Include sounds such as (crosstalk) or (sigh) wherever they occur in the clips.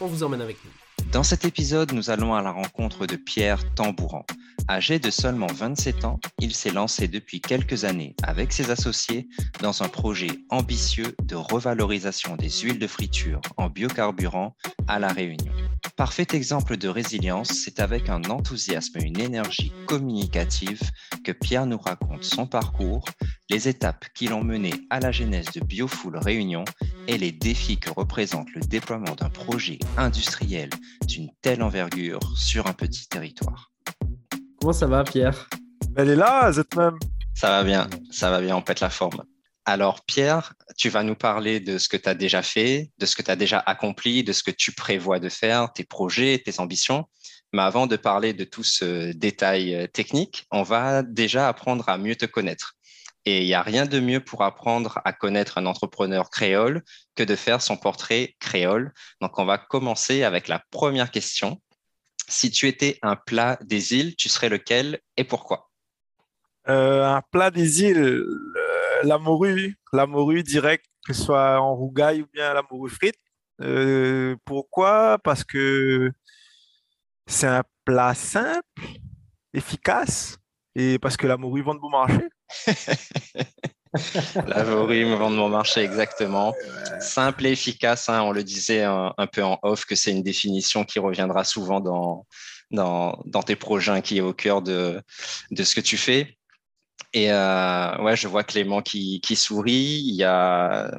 on vous emmène avec nous. Dans cet épisode, nous allons à la rencontre de Pierre Tambouran. Âgé de seulement 27 ans, il s'est lancé depuis quelques années avec ses associés dans un projet ambitieux de revalorisation des huiles de friture en biocarburant à La Réunion. Parfait exemple de résilience, c'est avec un enthousiasme et une énergie communicative que Pierre nous raconte son parcours, les étapes qui l'ont mené à la genèse de Biofoul Réunion et les défis que représente le déploiement d'un projet industriel d'une telle envergure sur un petit territoire. Comment ça va, Pierre? Elle est là, Z-même. Ça va bien, ça va bien, on pète la forme. Alors, Pierre, tu vas nous parler de ce que tu as déjà fait, de ce que tu as déjà accompli, de ce que tu prévois de faire, tes projets, tes ambitions. Mais avant de parler de tout ce détail euh, technique, on va déjà apprendre à mieux te connaître. Et il n'y a rien de mieux pour apprendre à connaître un entrepreneur créole que de faire son portrait créole. Donc, on va commencer avec la première question. Si tu étais un plat des îles, tu serais lequel et pourquoi? Euh, Un plat des îles, la morue, la morue direct, que ce soit en rougaille ou bien la morue frite. Euh, pourquoi? Parce que c'est un plat simple, efficace, et parce que la morue vend de bon marché. (laughs) la morue vend de bon marché, exactement. Simple et efficace, hein, on le disait un, peu en off, que c'est une définition qui reviendra souvent dans, dans, tes projets, qui est au cœur de, de ce que tu fais. Et euh, ouais, je vois Clément qui, sourit. Il y a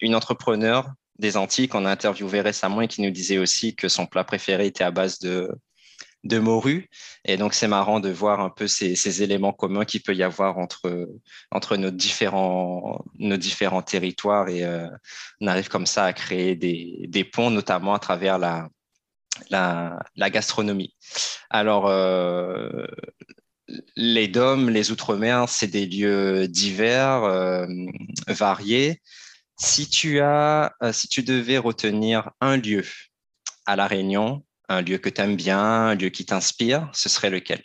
une entrepreneur des Antilles qu'on a interviewé récemment et qui nous disait aussi que son plat préféré était à base de, morue. Et donc, c'est marrant de voir un peu ces, éléments communs qu'il peut y avoir entre, entre nos, différents, nos différents territoires. Et euh, on arrive comme ça à créer des, des ponts, notamment à travers la, la, la gastronomie. Alors, euh, les DOM, les Outre-mer, c'est des lieux divers, euh, variés. Si tu as, si tu devais retenir un lieu à La Réunion un lieu que tu aimes bien, un lieu qui t'inspire, ce serait lequel?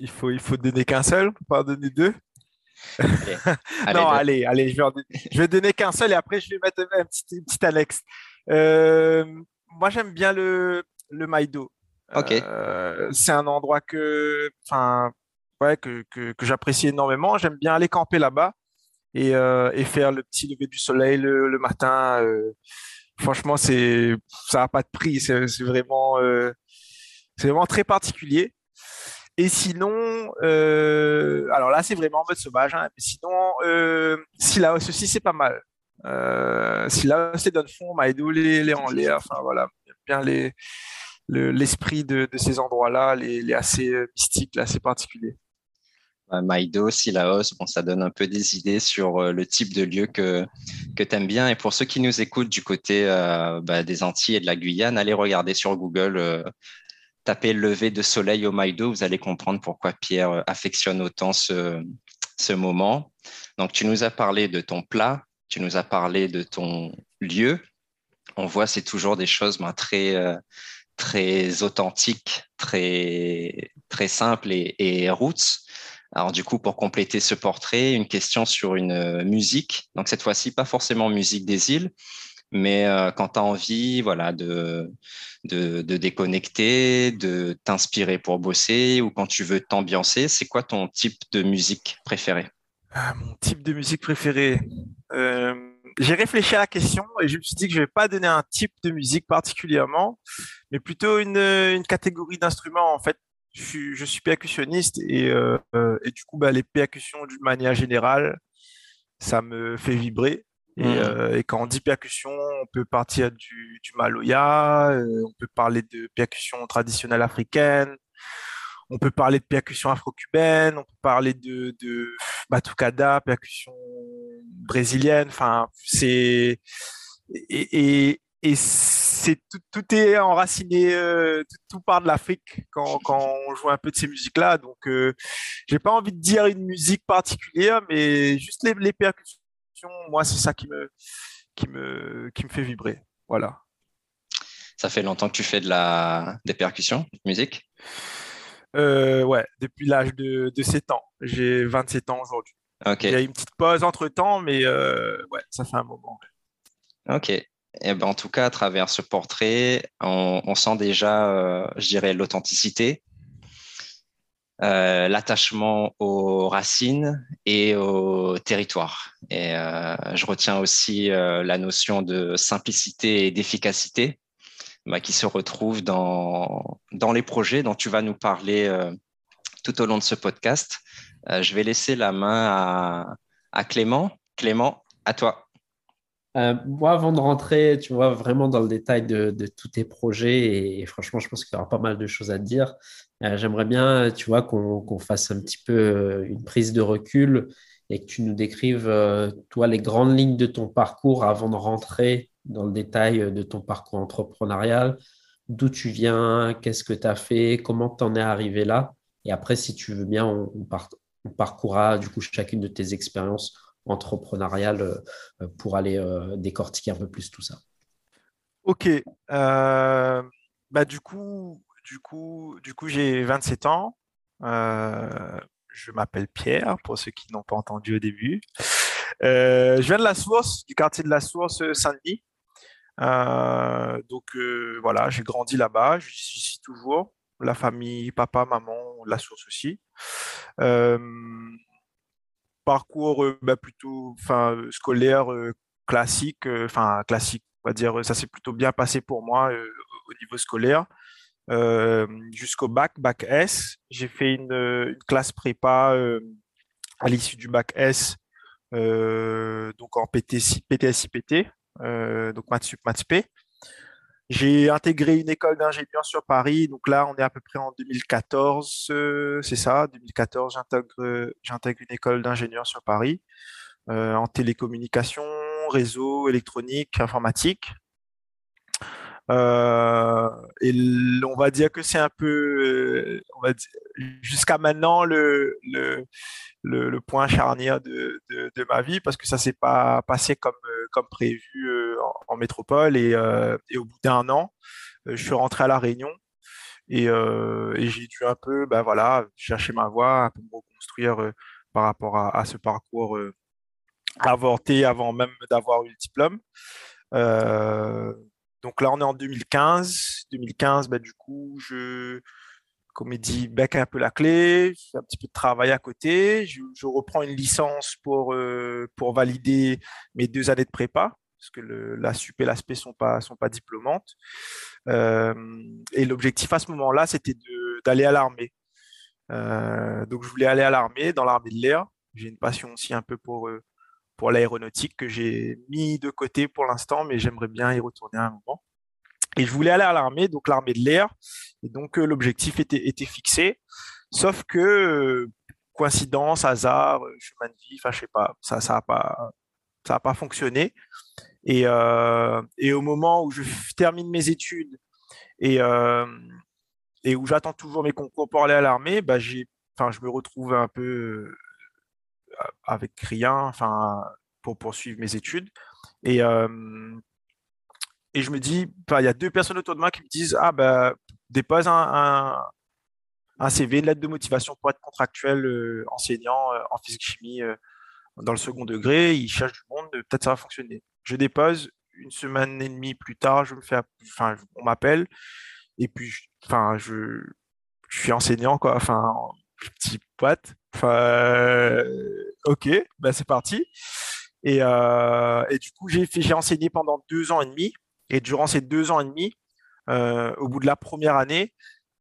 Il faut, il faut donner qu'un seul, pas donner deux. (laughs) non, allez, allez, je vais, je vais donner qu'un seul et après je vais mettre un petit, petit annexe. Euh, moi, j'aime bien le, le Maïdo. Ok. Euh, c'est un endroit que, ouais, que, que, que j'apprécie énormément. J'aime bien aller camper là-bas et, euh, et, faire le petit lever du soleil le, le matin franchement, c'est ça n'a pas de prix. C'est vraiment, euh, c'est vraiment très particulier. Et sinon, euh, alors là, c'est vraiment en mode sauvage. Hein, sinon, euh, si là, ceci, c'est pas mal. si là, c'est donne fond, Maïdo, les, les l'air. enfin voilà, bien les l'esprit de, ces endroits-là, les, assez mystiques, assez particuliers. Maïdo, Silaos, bon, ça donne un peu des idées sur euh, le type de lieu que, que tu aimes bien. Et pour ceux qui nous écoutent du côté euh, bah, des Antilles et de la Guyane, allez regarder sur Google, euh, tapez lever de soleil au Maïdo, vous allez comprendre pourquoi Pierre affectionne autant ce, ce moment. Donc, tu nous as parlé de ton plat, tu nous as parlé de ton lieu. On voit, c'est toujours des choses ben, très, très authentiques, très, très simples et, roots. Alors du coup, pour compléter ce portrait, une question sur une euh, musique. Donc cette fois-ci, pas forcément musique des îles, mais euh, quand tu as envie voilà, de, de, déconnecter, de t'inspirer pour bosser ou quand tu veux t'ambiancer, c'est quoi ton type de musique préféré ah, Mon type de musique préféré euh, J'ai réfléchi à la question et je me suis dit que je ne vais pas donner un type de musique particulièrement, mais plutôt une, une catégorie d'instruments en fait je suis, percussionniste et, euh, euh, et, du coup, bah, les percussions d'une manière générale, ça me fait vibrer. Et, mmh. euh, et, quand on dit percussion, on peut partir du, du maloya, on peut parler de percussion traditionnelle africaine, on peut parler de percussion afro-cubaine, on peut parler de, de batucada, percussion brésilienne. Enfin, c'est et, et, et c'est tout, est enraciné, euh, tout, part de l'Afrique quand, on joue un peu de ces musiques-là. Donc, je j'ai pas envie de dire une musique particulière, mais juste les, les percussions, moi, c'est ça qui me, qui, me, qui me fait vibrer. Voilà. Ça fait longtemps que tu fais de la, des percussions, de musique? Ouais, depuis l'âge de, de 7 ans. J'ai 27 ans aujourd'hui. Il y a une petite pause entre temps, mais ouais, ça fait un moment. Ok. Eh ben, en tout cas, à travers ce portrait, on, sent déjà, euh, je dirais, l'authenticité, euh, l'attachement aux racines et au territoire. Et euh, je retiens aussi la notion de simplicité et d'efficacité bah, qui se retrouve dans, dans les projets dont tu vas nous parler tout au long de ce podcast. Je vais laisser la main à, Clément. Clément, à toi. Euh, moi, avant de rentrer, tu vois, vraiment dans le détail de, tous tes projets, et, franchement, je pense qu'il y aura pas mal de choses à te dire. Euh, j'aimerais bien, tu vois, qu'on fasse un petit peu euh, une prise de recul et que tu nous décrives, toi, les grandes lignes de ton parcours avant de rentrer dans le détail de ton parcours entrepreneurial, d'où tu viens, qu'est-ce que tu as fait, comment tu en es arrivé là? Et après, si tu veux bien, on, on parcourra du coup chacune de tes expériences entrepreneurial euh, pour aller euh, décortiquer un peu plus tout ça. Ok. Euh, bah, du coup, du coup, du coup j'ai 27 ans. je m'appelle Pierre, pour ceux qui n'ont pas entendu au début. je viens de la Source, du quartier de la Source, Saint-Denis. donc voilà, j'ai grandi là-bas, je suis toujours. La famille, papa, maman, la source aussi parcours euh, bah, plutôt enfin, euh, scolaire euh, classique, enfin classique, on va dire, ça s'est plutôt bien passé pour moi au niveau scolaire. jusqu'au bac, bac S. J'ai fait une, classe prépa à l'issue du bac S, donc en PTSI, PTSIPT, donc maths sup, maths P. J'ai intégré une école d'ingénieur sur Paris. Donc là, on est à peu près en 2014, euh, c'est ça, 2014, j'intègre une école d'ingénieur sur Paris euh, en télécommunication, réseau, électronique, informatique. Euh, et on va dire que c'est un peu, jusqu'à maintenant, le, point charnière de, ma vie parce que ça s'est pas passé comme, comme prévu en, métropole et, au bout d'un an, je suis rentré à La Réunion et, j'ai dû un peu ben voilà, chercher ma voie, un peu me reconstruire par rapport à, ce parcours avorté avant même d'avoir eu le diplôme. Donc là, on est en 2015. 2015, ben, du coup, je, comédie bec un peu la clé, je fais un petit peu de travail à côté, je, reprends une licence pour, euh, pour valider mes deux années de prépa, parce que la sup et l'aspect ne sont pas, sont pas diplômantes. Euh, et l'objectif à ce moment-là, c'était d'aller à l'armée. Euh, donc je voulais aller à l'armée, dans l'armée de l'air. J'ai une passion aussi un peu pour, l'aéronautique que j'ai mis de côté pour l'instant, mais j'aimerais bien y retourner un moment. Et je voulais aller à l'armée, donc l'armée de l'air. Et donc euh, l'objectif était, fixé. Sauf que, euh, coïncidence, hasard, euh, chemin de vie, enfin je sais pas, ça ça pas, pas fonctionné. Et, et, au moment où je termine mes études et, et où j'attends toujours mes concours pour aller à l'armée, bah, je me retrouve un peu avec rien enfin, pour poursuivre mes études. Et, et je me dis, il y a deux personnes autour de moi qui me disent Ah, ben, dépose un, un, CV, une lettre de motivation pour être contractuel euh, enseignant euh, en physique-chimie euh, dans le second degré. Ils cherchent du monde, peut-être ça va fonctionner. Je dépose, une semaine et demie plus tard, je me fais, enfin, on m'appelle, et puis, enfin, je, je suis enseignant, quoi, enfin, petit pote. Enfin, ok, ben c'est parti. Et, et, du coup, j'ai enseigné pendant deux ans et demi. Et durant ces deux ans et demi, euh, au bout de la première année,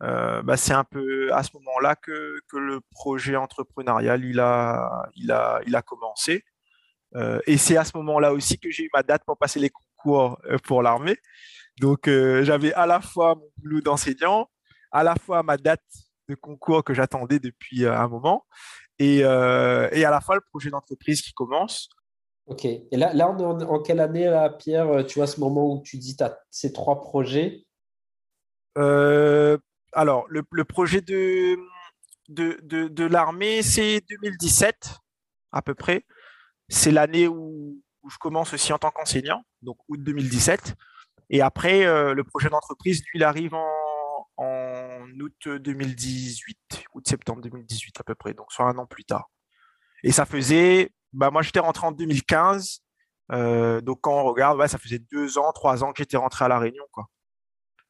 euh, bah, c'est un peu à ce moment-là que, le projet entrepreneurial il a, il a, il a commencé. Euh, et c'est à ce moment-là aussi que j'ai eu ma date pour passer les concours pour l'armée. Donc j'avais à la fois mon boulot d'enseignant, à la fois ma date de concours que j'attendais depuis un moment, et, et, à la fois le projet d'entreprise qui commence. Ok. Et là, là on est en, quelle année, là, Pierre Tu vois, ce moment où tu dis tu as ces trois projets? Alors, le, projet de, de, de, l'armée, c'est 2017, à peu près. C'est l'année où, où, je commence aussi en tant qu'enseignant, donc août 2017. Et après, le projet d'entreprise, lui, il arrive en août 2018, août-septembre 2018 à peu près, donc soit un an plus tard. Et ça faisait, bah moi j'étais rentré en 2015, euh, donc quand on regarde, ça faisait deux ans, trois ans que j'étais rentré à La Réunion, quoi.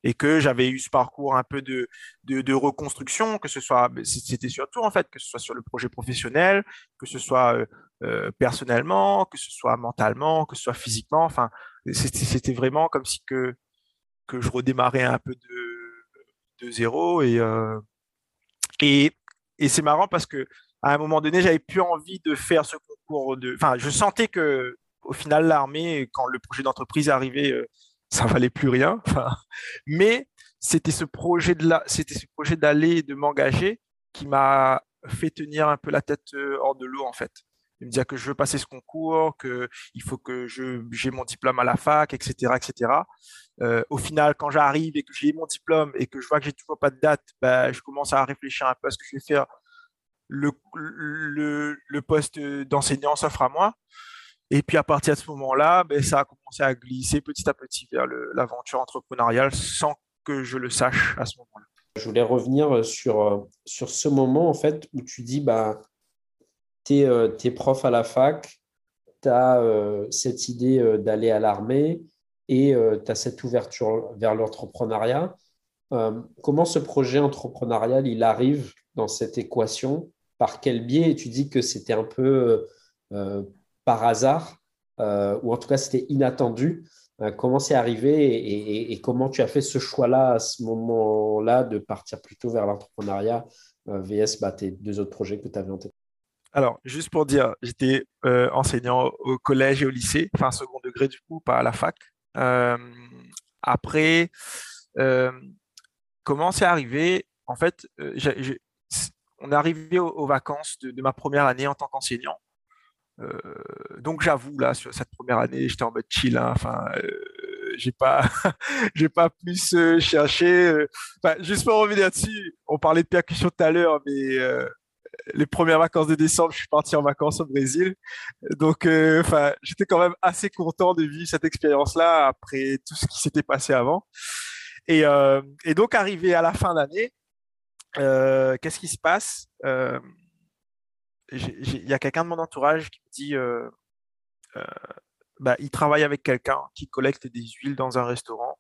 Et que j'avais eu ce parcours un peu de, de, reconstruction, que ce soit, c'était surtout en fait, que ce soit sur le projet professionnel, que ce soit euh, euh, personnellement, que ce soit mentalement, que ce soit physiquement, enfin, c'était vraiment comme si que, que je redémarrais un peu de, de zéro. Et, euh, et, et c'est marrant parce que à un moment donné, j'avais plus envie de faire ce concours. De... Enfin, je sentais que au final, l'armée, quand le projet d'entreprise arrivait, euh, ça valait plus rien. (laughs) mais c'était ce projet de là, c'était ce projet d'aller, de m'engager, qui m'a fait tenir un peu la tête euh, hors de l'eau en fait il me disait que je veux passer ce concours, qu'il faut que j'ai mon diplôme à la fac, etc. etc. Euh, au final, quand j'arrive et que j'ai mon diplôme et que je vois que j'ai toujours pas de date, bah, je commence à réfléchir un peu à ce que je vais faire. Le, le, poste d'enseignant s'offre à moi. Et puis à partir de ce moment-là, ben, ça a commencé à glisser petit à petit vers l'aventure entrepreneuriale sans que je le sache à ce moment-là. Je voulais revenir sur, sur ce moment en fait où tu dis bah, tu es, euh, prof à la fac, tu as euh, cette idée euh, d'aller à l'armée et tu as cette ouverture vers l'entrepreneuriat. comment ce projet entrepreneurial, il arrive dans cette équation? Par quel biais? Tu dis que c'était un peu par hasard, ou en tout cas c'était inattendu. comment c'est arrivé et, comment tu as fait ce choix-là à ce moment-là de partir plutôt vers l'entrepreneuriat VS bah, tes deux autres projets que tu avais en tête? Alors, juste pour dire, j'étais euh, enseignant au collège et au lycée, enfin second degré du coup, pas à la fac. Euh, après, euh, comment c'est arrivé? En fait, on est arrivé aux, vacances de, ma première année en tant qu'enseignant. donc j'avoue là sur cette première année, j'étais en mode chill. Hein, enfin, j'ai pas, (laughs) j'ai pas plus cherché. juste pour revenir dessus, on parlait de percussion tout à l'heure, mais les premières vacances de décembre, je suis parti en vacances au Brésil. Donc, euh, enfin, j'étais quand même assez content de vivre cette expérience-là après tout ce qui s'était passé avant. Et, euh, donc, arrivé à la fin d'année, euh, qu'est-ce qui se passe? Il y a quelqu'un de mon entourage qui me dit bah, il travaille avec quelqu'un qui collecte des huiles dans un restaurant.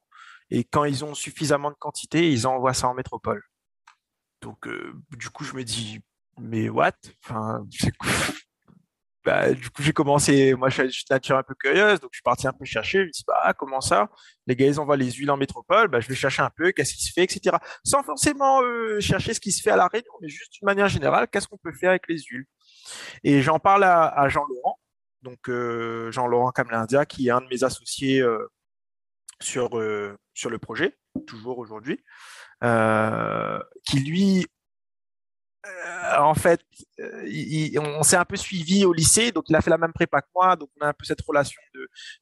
Et quand ils ont suffisamment de quantité, ils envoient ça en métropole. Donc, du coup, je me dis, mais what? Enfin, bah, du coup, j'ai commencé, moi, je suis nature un peu curieuse, donc je suis parti un peu chercher. Je me dis, bah, comment ça? Les gars, ils envoient les huiles en métropole, bah, je vais chercher un peu, qu'est-ce qui se fait, etc. Sans forcément euh, chercher ce qui se fait à la Réunion, mais juste d'une manière générale, qu'est-ce qu'on peut faire avec les huiles? Et j'en parle à, Jean-Laurent, donc euh, Jean-Laurent Kamlindia, qui est un de mes associés euh, sur, sur le projet, toujours aujourd'hui, qui lui euh, en fait, euh, on s'est un peu suivi au lycée, donc il a fait la même prépa que moi, donc on a un peu cette relation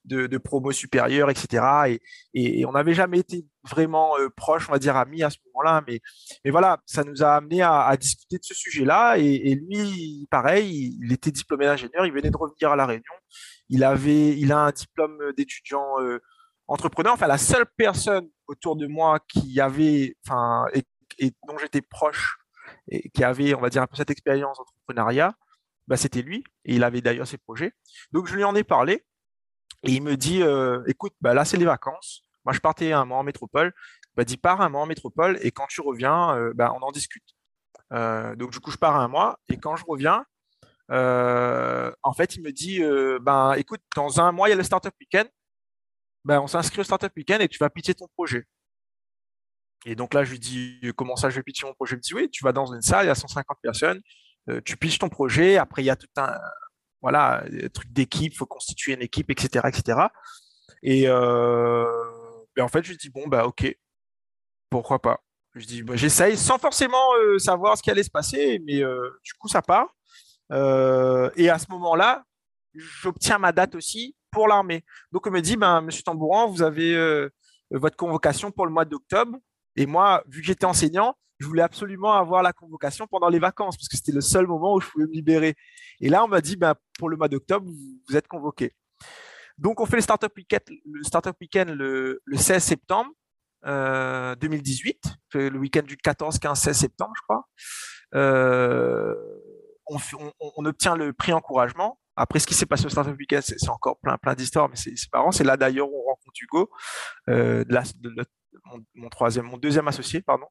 de, promo supérieure, etc. Et, on n'avait jamais été vraiment euh, proches, on va dire amis à ce moment-là, mais, mais voilà, ça nous a amené à, discuter de ce sujet-là. Et, lui, pareil, il était diplômé d'ingénieur, il venait de revenir à La Réunion, il, avait, il a un diplôme d'étudiant entrepreneur, enfin la seule personne autour de moi qui avait, enfin, et dont j'étais proche et qui avait, on va dire, un peu cette expérience d'entrepreneuriat, bah, c'était lui. Et il avait d'ailleurs ses projets. Donc, je lui en ai parlé. Et il me dit, euh, écoute, bah, là, c'est les vacances. Moi, je partais un mois en métropole. Bah, dis, pars un mois en métropole. Et quand tu reviens, euh, bah, on en discute. Euh, donc, du coup, je pars un mois. Et quand je reviens, en fait, il me dit, ben, écoute, dans un mois, il y a le Startup Weekend. Ben, on s'inscrit au Startup Weekend et tu vas pitcher ton projet. Et donc là, je lui dis comment ça, je vais pitcher mon projet? Il me dit oui, tu vas dans une salle, il y a 150 personnes, euh, tu pitches ton projet. Après, il y a tout un voilà truc d'équipe, il faut constituer une équipe, etc., etc. Et euh, ben, en fait, je lui dis bon bah ok, pourquoi pas? Je dis bah, j'essaye sans forcément euh, savoir ce qui allait se passer, mais du coup ça part. et à ce moment-là, j'obtiens ma date aussi pour l'armée. Donc, on me dit, ben, Monsieur Tambouran, vous avez euh, votre convocation pour le mois d'octobre. Et moi, vu que j'étais enseignant, je voulais absolument avoir la convocation pendant les vacances, parce que c'était le seul moment où je pouvais me libérer. Et là, on m'a dit, ben, pour le mois d'octobre, vous êtes convoqué. Donc, on fait le Startup Weekend le, le, 16 septembre 2018, euh, le week-end du 14, 15, 16 septembre, je crois. Euh, on, obtient le prix encouragement. Après, ce qui s'est passé au Startup Weekend, c'est encore plein, plein d'histoires, mais c'est marrant. C'est là d'ailleurs où on rencontre Hugo, euh, de, mon, troisième, mon deuxième associé, pardon.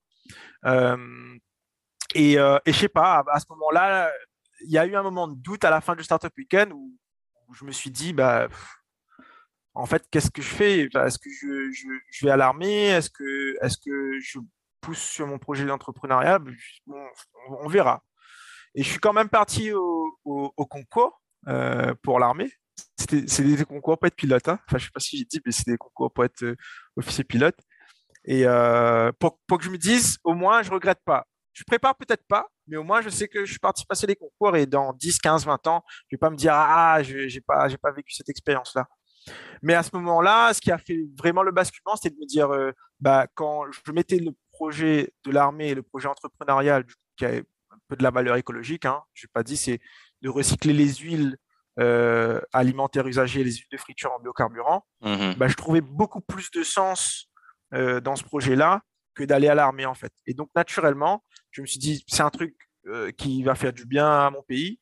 et, et je sais pas, à, ce moment-là, il y a eu un moment de doute à la fin du Startup Weekend où, je me suis dit, bah, en fait, qu'est-ce que je fais? Est-ce que je, vais à l'armée Est-ce que, est que je pousse sur mon projet d'entrepreneuriat? On, verra. Et je suis quand même parti au, concours euh, pour l'armée. C'est des concours pour être pilote. Hein. Enfin, je ne sais pas si j'ai dit, mais c'est des concours pour être euh, officier pilote. Et euh, pour, que je me dise, au moins, je ne regrette pas. Je prépare peut-être pas, mais au moins, je sais que je suis parti passer les concours et dans 10, 15, 20 ans, je ne vais pas me dire, ah, je n'ai pas, pas vécu cette expérience-là. Mais à ce moment-là, ce qui a fait vraiment le basculement, c'était de me dire, euh, bah, quand je mettais le projet de l'armée et le projet entrepreneurial, qui a un peu de la valeur écologique, hein, je n'ai pas dit, c'est de recycler les huiles euh, alimentaires usagées, les huiles de friture en biocarburant, mmh bah, je trouvais beaucoup plus de sens euh, dans ce projet-là que d'aller à l'armée, en fait. Et donc, naturellement, je me suis dit, c'est un truc qui va faire du bien à mon pays.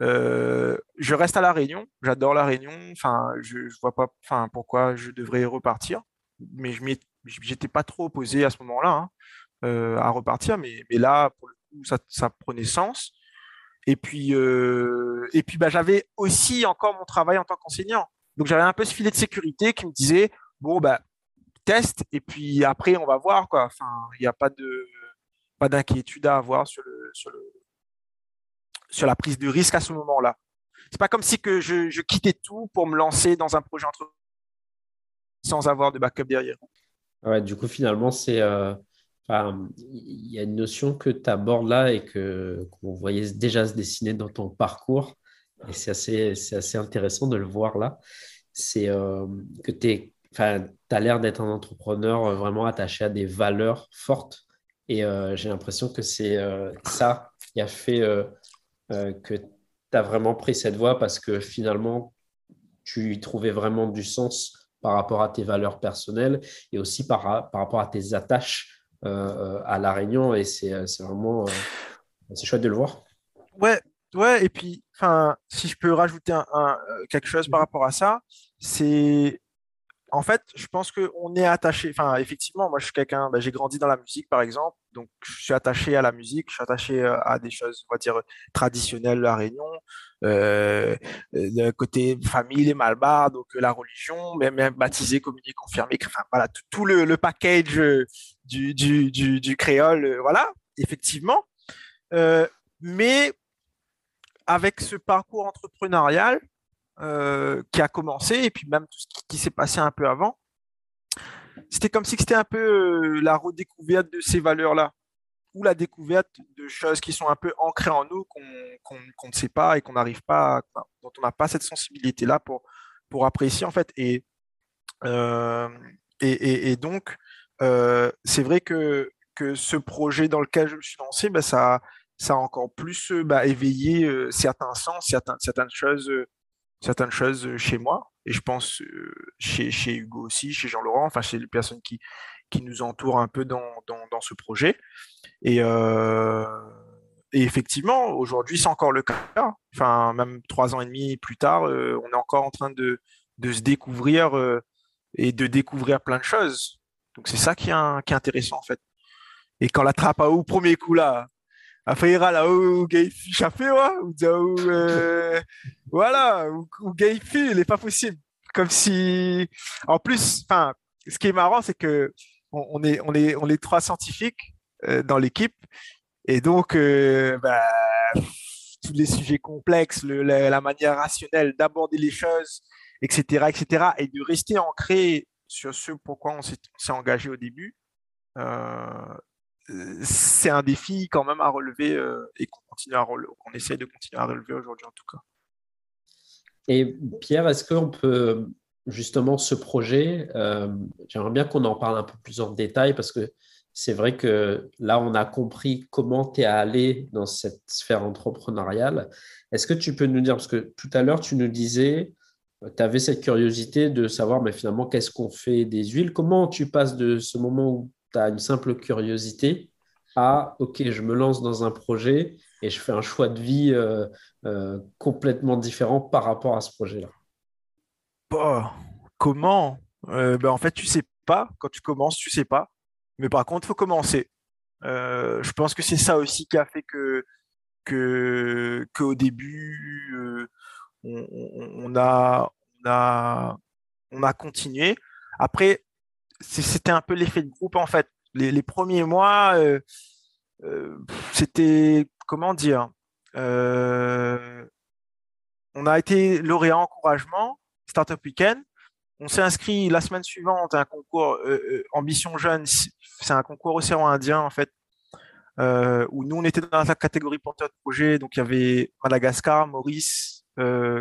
Euh, je reste à la Réunion, j'adore la Réunion. Enfin, je, ne vois pas, enfin, pourquoi je devrais repartir. Mais je j'étais pas trop opposé à ce moment-là hein, euh, à repartir, mais, mais, là, pour le coup, ça, prenait sens. Et puis, euh, puis, bah, j'avais aussi encore mon travail en tant qu'enseignant. Donc, j'avais un peu ce filet de sécurité qui me disait, bon, bah, et puis après, on va voir, quoi. Enfin, il n'y a pas de, pas d'inquiétude à avoir sur le, sur la prise de risque à ce moment-là. C'est pas comme si que je, quittais tout pour me lancer dans un projet entre sans avoir de backup derrière. Ouais, du coup, finalement, c'est euh, il y a une notion que tu abordes là et que qu'on voyait déjà se dessiner dans ton parcours. Et c'est assez, c'est assez intéressant de le voir là. C'est euh, que tu as l'air d'être un entrepreneur vraiment attaché à des valeurs fortes. Et euh, j'ai l'impression que c'est ça qui a fait euh, que tu as vraiment pris cette voie parce que finalement, tu y trouvais vraiment du sens par rapport à tes valeurs personnelles et aussi par, par rapport à tes attaches euh, à La Réunion. Et c'est vraiment c'est chouette de le voir. Ouais, ouais. Et puis, si je peux rajouter un, quelque chose par rapport à ça, c'est en fait, je pense qu'on est attaché. Enfin, effectivement, moi, je suis quelqu'un. Ben, j'ai grandi dans la musique, par exemple, donc je suis attaché à la musique. Je suis attaché euh, à des choses, on va dire, traditionnelles la Réunion, euh, le côté famille, les malbars, donc la religion, même, même baptisé, communié, confirmé. Enfin, voilà, tout, le, package euh, du, créole. voilà, effectivement. mais avec ce parcours entrepreneurial, euh, qui a commencé, et puis même tout ce qui, s'est passé un peu avant, c'était comme si c'était un peu euh, la redécouverte de ces valeurs-là, ou la découverte de choses qui sont un peu ancrées en nous, qu'on ne sait pas et qu'on n'arrive pas, dont on n'a pas cette sensibilité-là pour, pour apprécier, en fait. Et, euh, et, donc, c'est vrai que, que ce projet dans lequel je me suis lancé, bah, ça, ça a encore plus bah, éveillé certains sens, certains, certaines choses certaines choses chez moi, et je pense chez, Hugo aussi, chez Jean-Laurent, enfin chez les personnes qui, qui nous entourent un peu dans, dans, ce projet. Et, effectivement, aujourd'hui, c'est encore le cas. Enfin, même trois ans et demi plus tard, on est encore en train de, de se découvrir et de découvrir plein de choses. Donc c'est ça qui est, qui est intéressant en fait. Et quand la trappe au premier coup là, ira là où gay chafé ou euh, voilà ou gay il n'est pas possible. Comme si en plus enfin ce qui est marrant c'est que on, est on est on est trois scientifiques euh, dans l'équipe. Et donc euh, bah, tous les sujets complexes la, manière rationnelle d'aborder les choses etc etc et de rester ancré sur ce pourquoi on s'est engagé au début c'est un défi quand même à relever euh, et qu'on continue à qu'on essaie de continuer à relever aujourd'hui en tout cas. Et Pierre, est-ce qu'on peut justement ce projet, euh, j'aimerais bien qu'on en parle un peu plus en détail parce que c'est vrai que là, on a compris comment tu es allé dans cette sphère entrepreneuriale. Est-ce que tu peux nous dire, parce que tout à l'heure, tu nous disais, tu avais cette curiosité de savoir, mais finalement, qu'est-ce qu'on fait des huiles? Comment tu passes de ce moment où tu as une simple curiosité à, OK, je me lance dans un projet et je fais un choix de vie euh, euh, complètement différent par rapport à ce projet-là bah, Comment? Ben, En fait, tu sais pas. Quand tu commences, tu sais pas. Mais par contre, il faut commencer. je pense que c'est ça aussi qui a fait que qu'au début, on, a, on, a, on a continué. Après, c'était un peu l'effet de groupe en fait. Les, premiers mois, c'était comment dire euh, On a été lauréat encouragement, Startup Weekend. On s'est inscrit la semaine suivante à un concours euh, euh, Ambition Jeune. C'est un concours océan Indien, en fait, où nous, on était dans la catégorie porteur de projet. Donc, il y avait Madagascar, Maurice,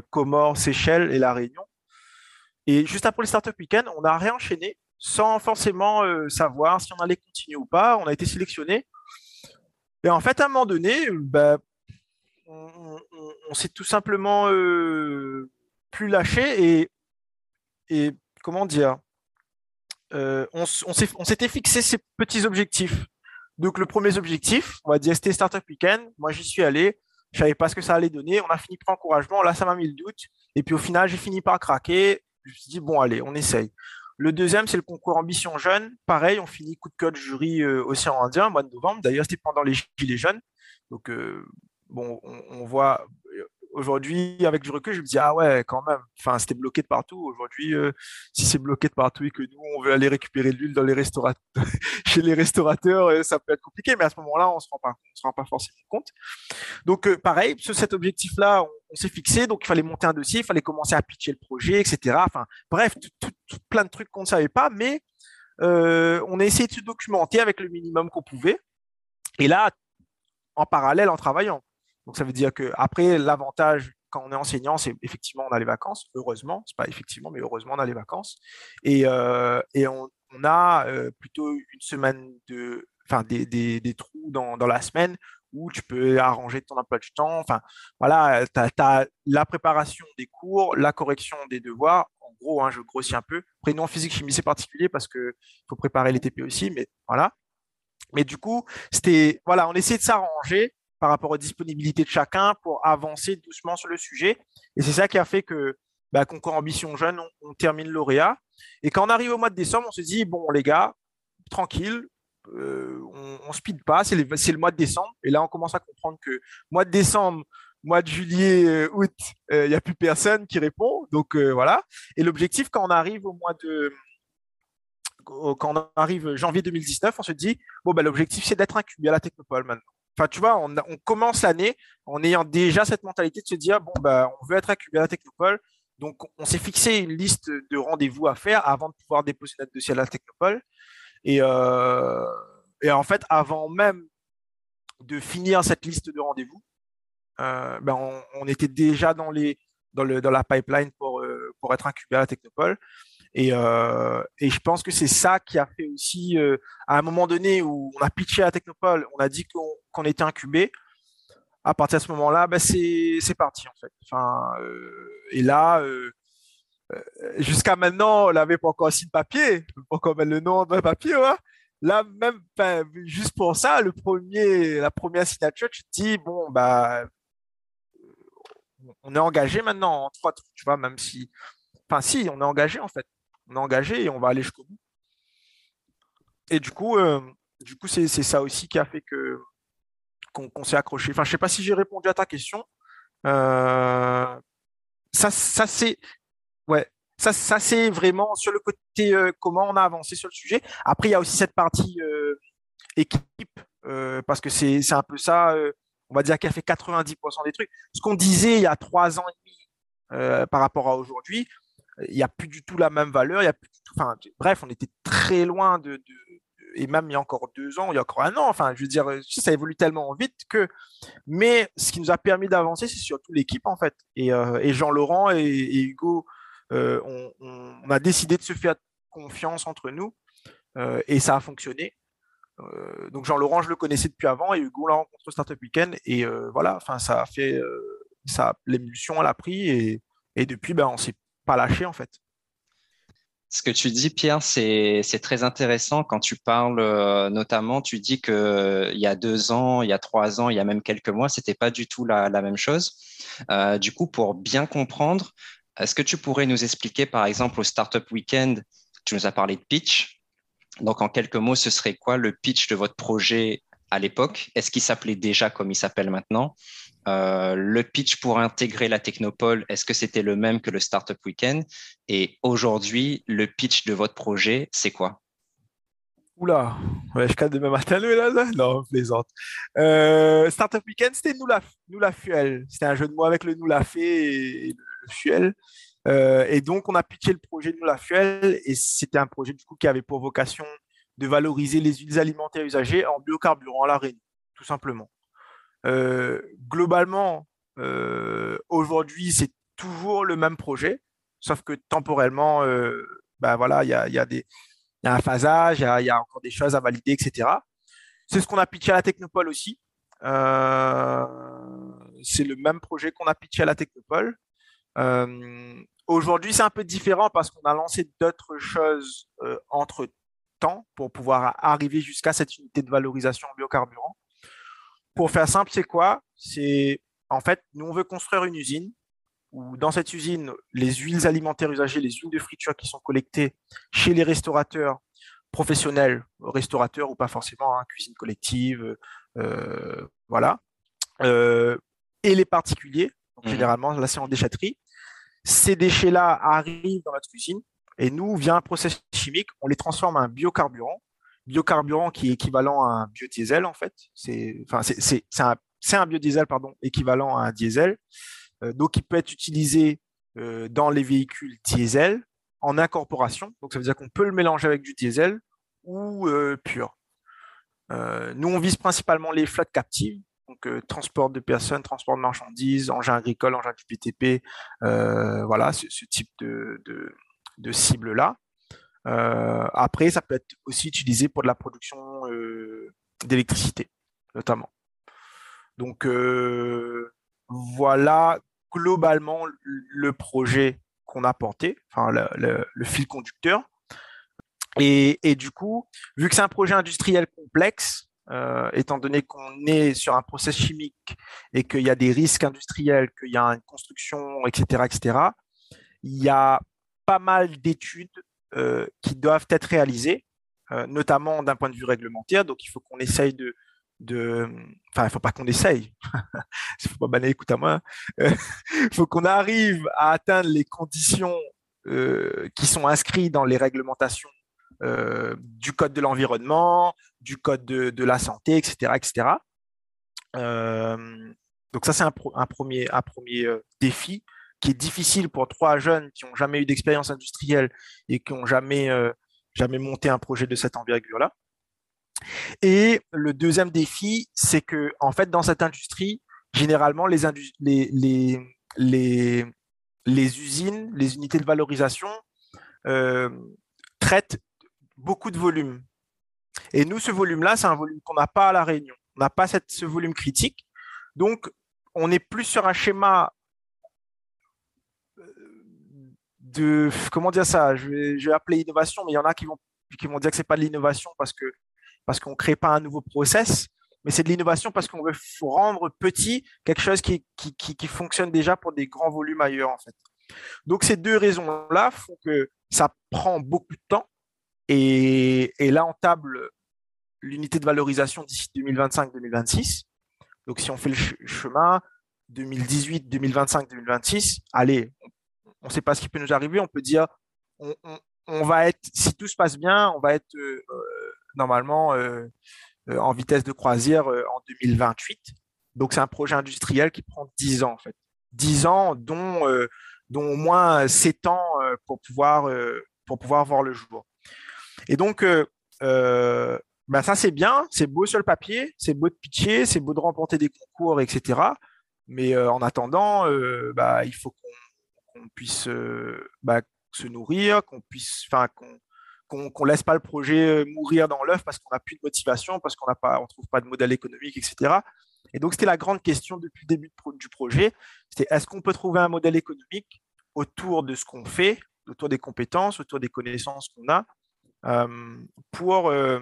Comores, Seychelles et La Réunion. Et juste après le Startup Weekend, on a réenchaîné sans forcément savoir si on allait continuer ou pas. On a été sélectionné. Et en fait, à un moment donné, bah, on, s'est tout simplement euh, plus lâché et, comment dire, euh, on, s'était fixé ces petits objectifs. Donc, le premier objectif, on va dire, c'était Startup Weekend. Moi, j'y suis allé. Je savais pas ce que ça allait donner. On a fini par encouragement. Là, ça m'a mis le doute. Et puis, au final, j'ai fini par craquer. Je me suis dit, bon, allez, on essaye. Le deuxième, c'est le concours Ambition Jeune. Pareil, on finit coup de code jury euh, Océan Indien, mois de novembre. D'ailleurs, c'était pendant les Gilets jaunes. Donc, euh, bon, on, voit aujourd'hui, avec du recul, je me dis, ah ouais, quand même, enfin, c'était bloqué de partout. Aujourd'hui, euh, si c'est bloqué de partout et que nous, on veut aller récupérer de l'huile dans les (laughs) chez les restaurateurs, euh, ça peut être compliqué, mais à ce moment-là, on ne se rend pas, se rend pas forcément compte. Donc, euh, pareil, sur cet objectif-là, on, s'est fixé, donc il fallait monter un dossier, il fallait commencer à pitcher le projet, etc. Enfin, bref, plein de trucs qu'on ne savait pas, mais on a essayé de se documenter avec le minimum qu'on pouvait. Et là, en parallèle, en travaillant. Donc ça veut dire que après l'avantage quand on est enseignant, c'est effectivement on a les vacances, heureusement, c'est pas effectivement, mais heureusement on a les vacances et, euh, et on, a euh, plutôt une semaine de, enfin des, des, trous dans, dans, la semaine où tu peux arranger ton emploi du temps. Enfin voilà, tu as, la préparation des cours, la correction des devoirs. En gros, hein, je grossis un peu. Après, non, physique, chimie, c'est particulier parce qu'il faut préparer les TP aussi, mais voilà. Mais du coup, c'était voilà, on essaie de s'arranger par rapport aux disponibilités de chacun pour avancer doucement sur le sujet. Et c'est ça qui a fait que bah, Concours Ambition Jeune, on, termine lauréat. Et quand on arrive au mois de décembre, on se dit, bon, les gars, tranquille, euh, on ne speed pas, c'est le, mois de décembre. Et là, on commence à comprendre que mois de décembre, mois de juillet, euh, août, euh, il n'y a plus personne qui répond. Donc voilà. Et l'objectif, quand on arrive au mois de. Quand on arrive janvier 2019, on se dit, bon, bah, l'objectif, c'est d'être incubé à la Technopole maintenant. On, commence l'année en ayant déjà cette mentalité de se dire, bah, on veut être à la Technopole. Donc, on s'est fixé une liste de rendez-vous à faire avant de pouvoir déposer notre dossier à la Technopole. Et, euh, en fait, avant même de finir cette liste de rendez-vous, euh, ben on, était déjà dans, le, dans la pipeline pour, euh, pour être incubé à la Technopole. Euh, et, je pense que c'est ça qui a fait aussi, euh, à un moment donné où on a pitché à Technopole, on a dit qu'on était incubé. À partir de ce moment-là, bah, c'est parti en fait. Enfin, euh, et là, jusqu'à maintenant, on n'avait pas encore signé de papier, pas encore mettre le nom dans le papier. Là, même, juste pour ça, le premier, la première signature, tu te dis, bon, bah, on est engagé maintenant en trois tu vois, même si. Enfin, si, on est engagé en fait on est engagé et on va aller jusqu'au bout. Et du coup, euh, du coup, c'est ça aussi qui a fait que qu'on s'est accroché. Enfin, je sais pas si j'ai répondu à ta question. Euh, ça, ça c'est ouais, ça, ça c'est vraiment sur le côté euh, comment on a avancé sur le sujet. Après, il y a aussi cette partie équipe parce que c'est un peu ça. on va dire qu'elle fait 90% des trucs. Ce qu'on disait il y a trois ans et demi par rapport à aujourd'hui, il n'y a plus du tout la même valeur. Il y a plus enfin, bref, on était très loin de, et même il y a encore deux ans, il y a encore un an. Enfin, je veux dire, ça évolue tellement vite que. Mais ce qui nous a permis d'avancer, c'est surtout l'équipe, en fait. Et, et Jean-Laurent et, Hugo, on, on, a décidé de se faire confiance entre nous et ça a fonctionné. donc Jean-Laurent, je le connaissais depuis avant et Hugo l'a rencontré au Startup Weekend. Et voilà, ça a fait. ça, l'émulsion, elle a pris et, et depuis, ben, on s'est pas lâché, en fait. Ce que tu dis, Pierre, c'est très intéressant quand tu parles, euh, notamment, tu dis qu'il euh, y a deux ans, il y a trois ans, il y a même quelques mois, c'était pas du tout la, même chose. Euh, du coup, pour bien comprendre, est-ce que tu pourrais nous expliquer, par exemple, au Startup Weekend, tu nous as parlé de pitch. Donc, en quelques mots, ce serait quoi le pitch de votre projet à l'époque? Est-ce qu'il s'appelait déjà comme il s'appelle maintenant? Euh, le pitch pour intégrer la Technopole, est-ce que c'était le même que le Startup Weekend? Et aujourd'hui, le pitch de votre projet, c'est quoi? Oula, je cadre demain matin, là, là (laughs) Non, plaisante. Euh, Startup Weekend, c'était nous la, Fuel. C'était un jeu de mots avec le nous la fait et, le Fuel. Euh, et donc, on a pitché le projet Nous la Fuel et c'était un projet du coup qui avait pour vocation de valoriser les huiles alimentaires usagées en biocarburant à la Réunion, tout simplement. Euh, globalement, euh, aujourd'hui, c'est toujours le même projet, sauf que temporellement, euh, ben voilà, il y a, un phasage, il y, y a, encore des choses à valider, etc. C'est ce qu'on a pitché à la Technopole aussi. c'est le même projet qu'on a pitché à la Technopole. Aujourd'hui, c'est un peu différent parce qu'on a lancé d'autres choses entre temps pour pouvoir arriver jusqu'à cette unité de valorisation en biocarburant. Pour faire simple, c'est quoi? C'est en fait, nous, on veut construire une usine où dans cette usine, les huiles alimentaires usagées, les huiles de friture qui sont collectées chez les restaurateurs professionnels, restaurateurs ou pas forcément, hein, cuisine collective, euh, voilà, euh, et les particuliers, mmh. généralement, là c'est en déchetterie, ces déchets-là arrivent dans notre usine et nous, via un processus chimique, on les transforme en biocarburant biocarburant qui est équivalent à un biodiesel, en fait. C'est un, biodiesel pardon, équivalent à un diesel. Euh, donc, il peut être utilisé euh, dans les véhicules diesel en incorporation. Donc, ça veut dire qu'on peut le mélanger avec du diesel ou euh, pur. nous, on vise principalement les flottes captives, donc transport de personnes, transport de marchandises, engins agricoles, engins du BTP, voilà, ce, type de, de, de cible-là. Euh, après, ça peut être aussi utilisé pour de la production euh, d'électricité, notamment. Donc, euh, voilà globalement le projet qu'on a porté, enfin le, fil conducteur. Et, du coup, vu que c'est un projet industriel complexe, étant donné qu'on est sur un process chimique et qu'il y a des risques industriels, qu'il y a une construction, etc., etc., il y a pas mal d'études qui doivent être réalisées, euh, notamment d'un point de vue réglementaire. Donc, il faut qu'on essaye de, enfin, il faut pas qu'on essaye. (laughs) il faut pas banner, écoute à moi. (laughs) Il faut qu'on arrive à atteindre les conditions euh, qui sont inscrites dans les réglementations du code de l'environnement, du code de, la santé, etc., etc. donc ça, c'est un, premier, un premier défi qui est difficile pour trois jeunes qui n'ont jamais eu d'expérience industrielle et qui n'ont jamais, euh, jamais monté un projet de cette envergure-là. Et le deuxième défi, c'est que en fait, dans cette industrie, généralement, les, usines, les unités de valorisation euh, traitent beaucoup de volume. Et nous, ce volume-là, c'est un volume qu'on n'a pas à La Réunion. On n'a pas ce volume critique. Donc, on est plus sur un schéma de comment dire ça je vais, appeler innovation mais il y en a qui vont qui vont dire que c'est pas de l'innovation parce que parce qu'on crée pas un nouveau process mais c'est de l'innovation parce qu'on veut rendre petit quelque chose qui, qui, qui, fonctionne déjà pour des grands volumes ailleurs en fait. Donc ces deux raisons là font que ça prend beaucoup de temps et, et là on table l'unité de valorisation d'ici 2025-2026 donc si on fait le chemin 2018, 2025, 2026, allez, on ne sait pas ce qui peut nous arriver. On peut dire, on, va être, si tout se passe bien, on va être euh, euh, normalement euh, en vitesse de croisière en 2028. Donc, c'est un projet industriel qui prend 10 ans, en fait. 10 ans, dont, dont au moins 7 ans pour, pouvoir, pour pouvoir voir le jour. Et donc, ben ça c'est bien, c'est beau sur le papier, c'est beau de pitcher, c'est beau de remporter des concours, etc. Mais en attendant, bah, il faut qu'on puisse bah, se nourrir, qu'on puisse, enfin, qu'on qu'on laisse pas le projet mourir dans l'œuf parce qu'on n'a plus de motivation, parce qu'on on trouve pas de modèle économique, etc. Et donc c'était la grande question depuis le début du projet, c'était est-ce qu'on peut trouver un modèle économique autour de ce qu'on fait, autour des compétences, autour des connaissances qu'on a, euh, pour, euh,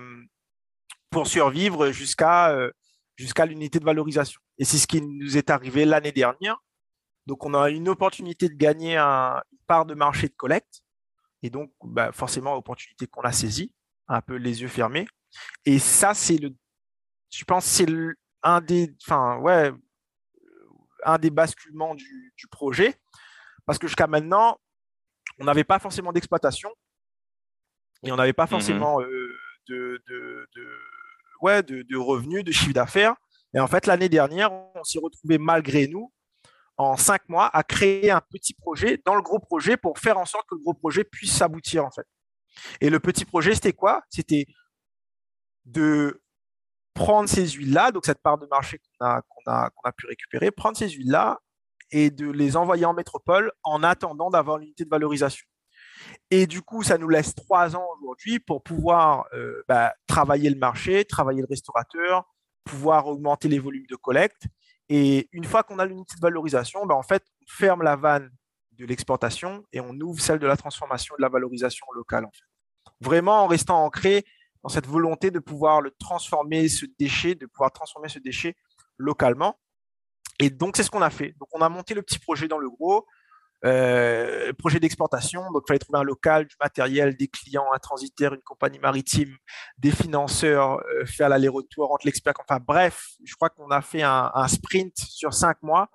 pour survivre euh, jusqu'à l'unité de valorisation? Et c'est ce qui nous est arrivé l'année dernière. Donc, on a une opportunité de gagner un, une part de marché de collecte. Et donc, bah, forcément, opportunité qu'on a saisie, un peu les yeux fermés. Et ça, c'est le, je pense, c'est un des, enfin, ouais, un des basculements du, du projet. Parce que jusqu'à maintenant, on n'avait pas forcément d'exploitation et on n'avait pas mmh forcément euh, de, ouais, de, revenus, de chiffre d'affaires. Et en fait, l'année dernière, on s'est retrouvé malgré nous en cinq mois à créer un petit projet dans le gros projet pour faire en sorte que le gros projet puisse s'aboutir en fait. Et le petit projet, c'était quoi? C'était de prendre ces huiles-là, donc cette part de marché qu'on a, a, a, pu récupérer, prendre ces huiles-là et de les envoyer en métropole en attendant d'avoir l'unité de valorisation. Et du coup, ça nous laisse trois ans aujourd'hui pour pouvoir euh, bah, travailler le marché, travailler le restaurateur, pouvoir augmenter les volumes de collecte. Et une fois qu'on a l'unité de valorisation, bah, en fait, on ferme la vanne de l'exportation et on ouvre celle de la transformation de la valorisation locale. Vraiment en restant ancré dans cette volonté de pouvoir le transformer, ce déchet, de pouvoir transformer ce déchet localement. Et donc, c'est ce qu'on a fait. Donc, on a monté le petit projet dans le gros. Euh, projet d'exportation, donc il fallait trouver un local, du matériel, des clients, un transitaire, une compagnie maritime, des financeurs, euh, faire l'aller-retour entre l'expert. Enfin bref, je crois qu'on a fait un, sprint sur cinq mois.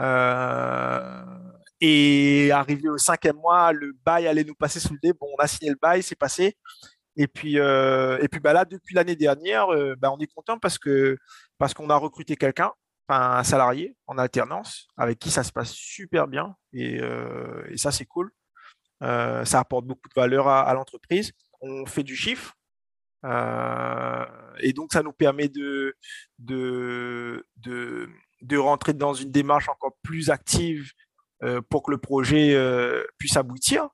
Euh, et arrivé au cinquième mois, le bail allait nous passer sous le nez. Bon, on a signé le bail, c'est passé. Et puis, et puis bah là, depuis l'année dernière, bah, on est content parce que parce qu'on a recruté quelqu'un un salarié en alternance avec qui ça se passe super bien et, euh, ça c'est cool. Euh, ça apporte beaucoup de valeur à, l'entreprise. On fait du chiffre euh, et donc ça nous permet de, de, de, de, rentrer dans une démarche encore plus active pour que le projet puisse aboutir.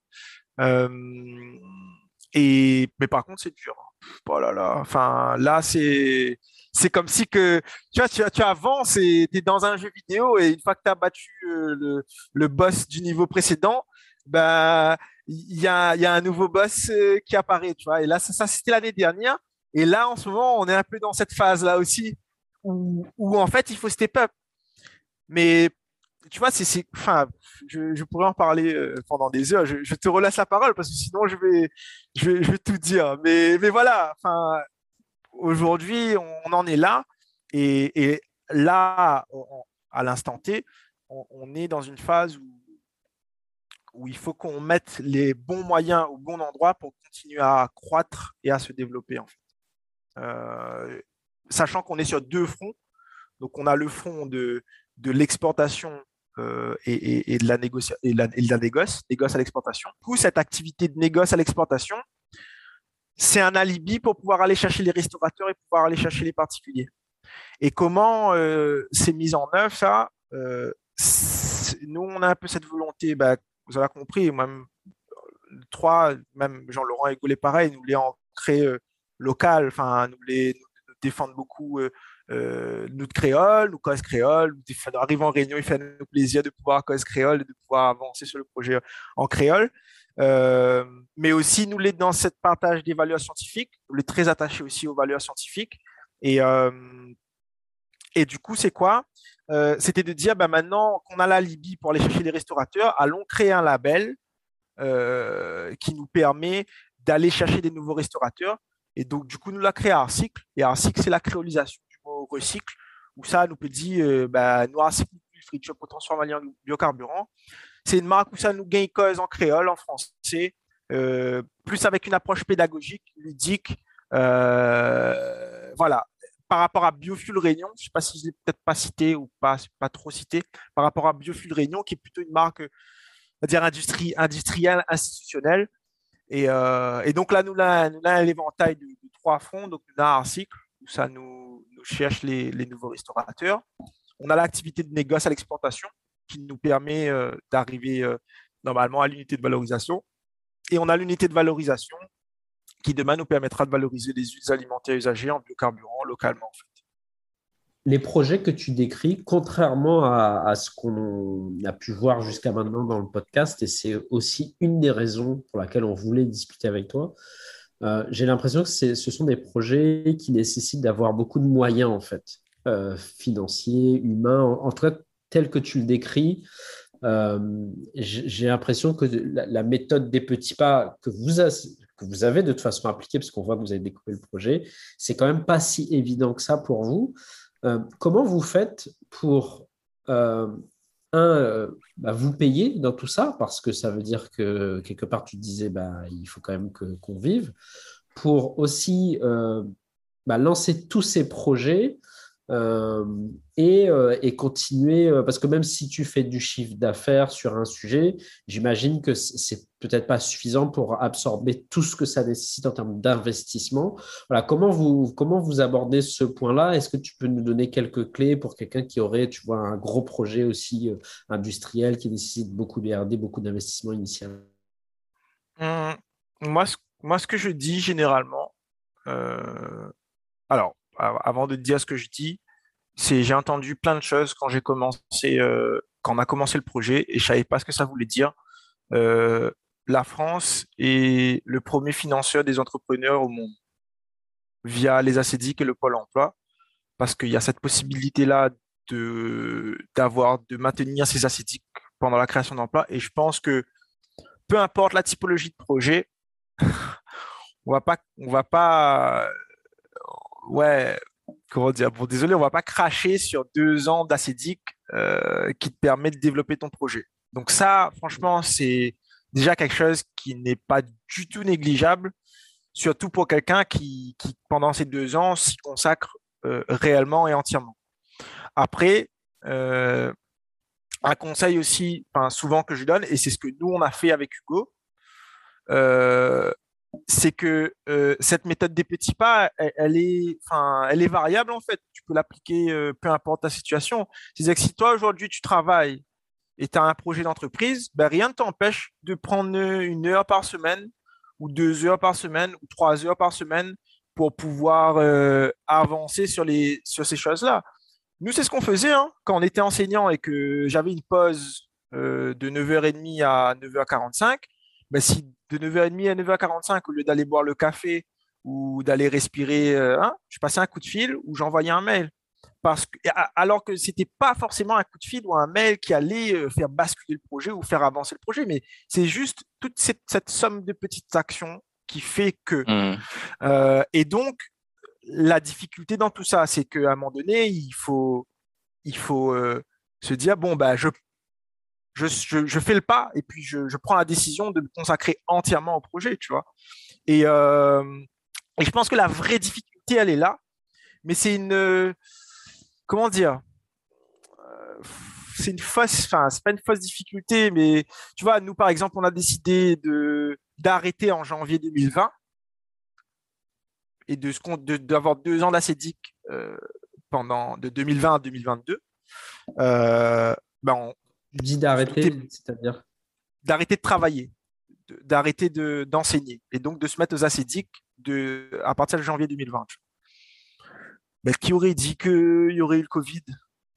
et, mais par contre c'est dur. Oh là là, enfin là c'est comme si que tu vois, tu, avances et tu es dans un jeu vidéo et une fois que tu as battu euh, le, boss du niveau précédent, bah il y a, un nouveau boss euh, qui apparaît, tu vois. Et là, ça, c'était l'année dernière. Et là, en ce moment, on est un peu dans cette phase-là aussi où, où, en fait, il faut step up. Mais tu vois, c'est, enfin, je, pourrais en parler euh, pendant des heures. Je, te relaisse la parole parce que sinon, je vais, je vais, je vais tout dire. Mais, mais voilà, aujourd'hui, on en est là. Et, là, à l'instant T, on, est dans une phase où, il faut qu'on mette les bons moyens au bon endroit pour continuer à croître et à se développer. En fait. Euh, sachant qu'on est sur deux fronts. Donc, on a le front de, de l'exportation euh, et, de la négoce, et, la, négoce, négoce à l'exportation. Du cette activité de négoce à l'exportation, c'est un alibi pour pouvoir aller chercher les restaurateurs et pouvoir aller chercher les particuliers. Et comment euh, c'est mis en œuvre ça euh, Nous, on a un peu cette volonté, bah, vous avez compris, même trois, même Jean-Laurent et Gaulet, pareil, nous les ancrer euh, local, enfin, nous les nous défendent beaucoup euh, notre créole, nous cause créole, nous arrivons en réunion, il fait nous plaisir de pouvoir cause créole et de pouvoir avancer sur le projet en créole. Euh, mais aussi nous l'est dans cette partage des valeurs scientifiques. Nous l'est très attaché aussi aux valeurs scientifiques. Et, euh, du coup, c'est quoi? Euh, C'était de dire, bah, maintenant qu'on a la Libye pour aller chercher des restaurateurs, allons créer un label qui nous permet d'aller chercher des nouveaux restaurateurs. Et donc, du coup, nous l'a créé Arcycle. Et Arcycle, c'est la créolisation du mot recycle, où ça nous peut dire, bah, nous, Arcycle, friture pour transformer en biocarburant. C'est une marque où ça nous gagne cause en créole, en français, euh, plus avec une approche pédagogique, ludique. Euh, voilà. Par rapport à Biofuel Réunion, je ne sais pas si je l'ai peut-être pas cité ou pas, pas trop cité, par rapport à Biofuel Réunion, qui est plutôt une marque, va dire, industrie, industrielle, institutionnelle, Et, donc là, nous avons un éventail de, trois fronts. Donc, nous avons un cycle ça nous, cherche les, nouveaux restaurateurs. On a l'activité de négoce à l'exportation qui nous permet d'arriver normalement à l'unité de valorisation. Et on a l'unité de valorisation qui demain nous permettra de valoriser les huiles alimentaires usagées en biocarburant localement. Les projets que tu décris, contrairement à, ce qu'on a pu voir jusqu'à maintenant dans le podcast, et c'est aussi une des raisons pour laquelle on voulait discuter avec toi, euh, j'ai l'impression que ce sont des projets qui nécessitent d'avoir beaucoup de moyens, en fait, euh, financiers, humains, en, tout cas, tel que tu le décris. Euh, j'ai l'impression que la, méthode des petits pas que vous, avez de toute façon appliquée, parce qu'on voit que vous avez découpé le projet, c'est quand même pas si évident que ça pour vous. Comment vous faites pour, un, euh, bah, vous payer dans tout ça, parce que ça veut dire que quelque part tu disais, bah, il faut quand même qu'on vive, pour aussi bah, lancer tous ces projets euh, euh, et, continuer, euh, parce que même si tu fais du chiffre d'affaires sur un sujet, j'imagine que c'est peut-être pas suffisant pour absorber tout ce que ça nécessite en termes d'investissement. Voilà, comment vous, comment vous abordez ce point-là? Est-ce que tu peux nous donner quelques clés pour quelqu'un qui aurait, tu vois, un gros projet aussi industriel qui nécessite beaucoup de R&D, beaucoup d'investissement initial? Mmh, moi, ce, moi, ce que je dis généralement, alors, avant de dire ce que je dis, c'est j'ai entendu plein de choses quand j'ai commencé, euh, quand on a commencé le projet et je savais pas ce que ça voulait dire. Euh, la France est le premier financeur des entrepreneurs au monde via les ACDIC et le Pôle Emploi, parce qu'il y a cette possibilité-là de de maintenir ces ACDIC pendant la création d'emplois. Et je pense que peu importe la typologie de projet, (laughs) on va pas, on va pas, ouais, comment dire, bon, désolé, on va pas cracher sur deux ans d'acédique euh, qui te permet de développer ton projet. Donc ça, franchement, c'est déjà quelque chose qui n'est pas du tout négligeable, surtout pour quelqu'un qui, pendant ces deux ans, s'y consacre euh, réellement et entièrement. Après, euh, un conseil aussi, souvent que je donne, et c'est ce que nous, on a fait avec Hugo, c'est que euh, cette méthode des petits pas, elle, est, elle est variable en fait. Tu peux l'appliquer euh, peu importe ta situation. C'est-à-dire que si toi aujourd'hui tu travailles et tu as un projet d'entreprise, ben, rien ne t'empêche de prendre une heure par semaine ou deux heures par semaine ou trois heures par semaine pour pouvoir euh, avancer sur, les, sur ces choses-là. Nous, c'est ce qu'on faisait hein, quand on était enseignant et que j'avais une pause de 9h30 à 9h45. Ben, si de 9h30 à 9h45, au lieu d'aller boire le café ou d'aller respirer, euh, hein, je passais un coup de fil ou j'envoyais un mail. Parce que, alors que ce n'était pas forcément un coup de fil ou un mail qui allait euh, faire basculer le projet ou faire avancer le projet, mais c'est juste toute cette, somme de petites actions qui fait que. Mmh. Euh, et donc, la difficulté dans tout ça, c'est qu'à un moment donné, il faut, il faut se dire, bon, bah, je je, fais le pas et puis je, prends la décision de me consacrer entièrement au projet, tu vois. Et, euh, je pense que la vraie difficulté, elle est là, mais c'est une, comment dire, euh, c'est une fausse, enfin, c'est pas une fausse difficulté, mais tu vois, nous, par exemple, on a décidé de, d'arrêter en janvier 2020 et de, d'avoir deux ans d'acédique euh, pendant de 2020 à 2022. ben on, tu dis d'arrêter, c'est-à-dire? D'arrêter de travailler, d'arrêter d'enseigner et donc de se mettre aux acédiques de, à partir de janvier 2020. Mais qui aurait dit qu'il y aurait eu le Covid?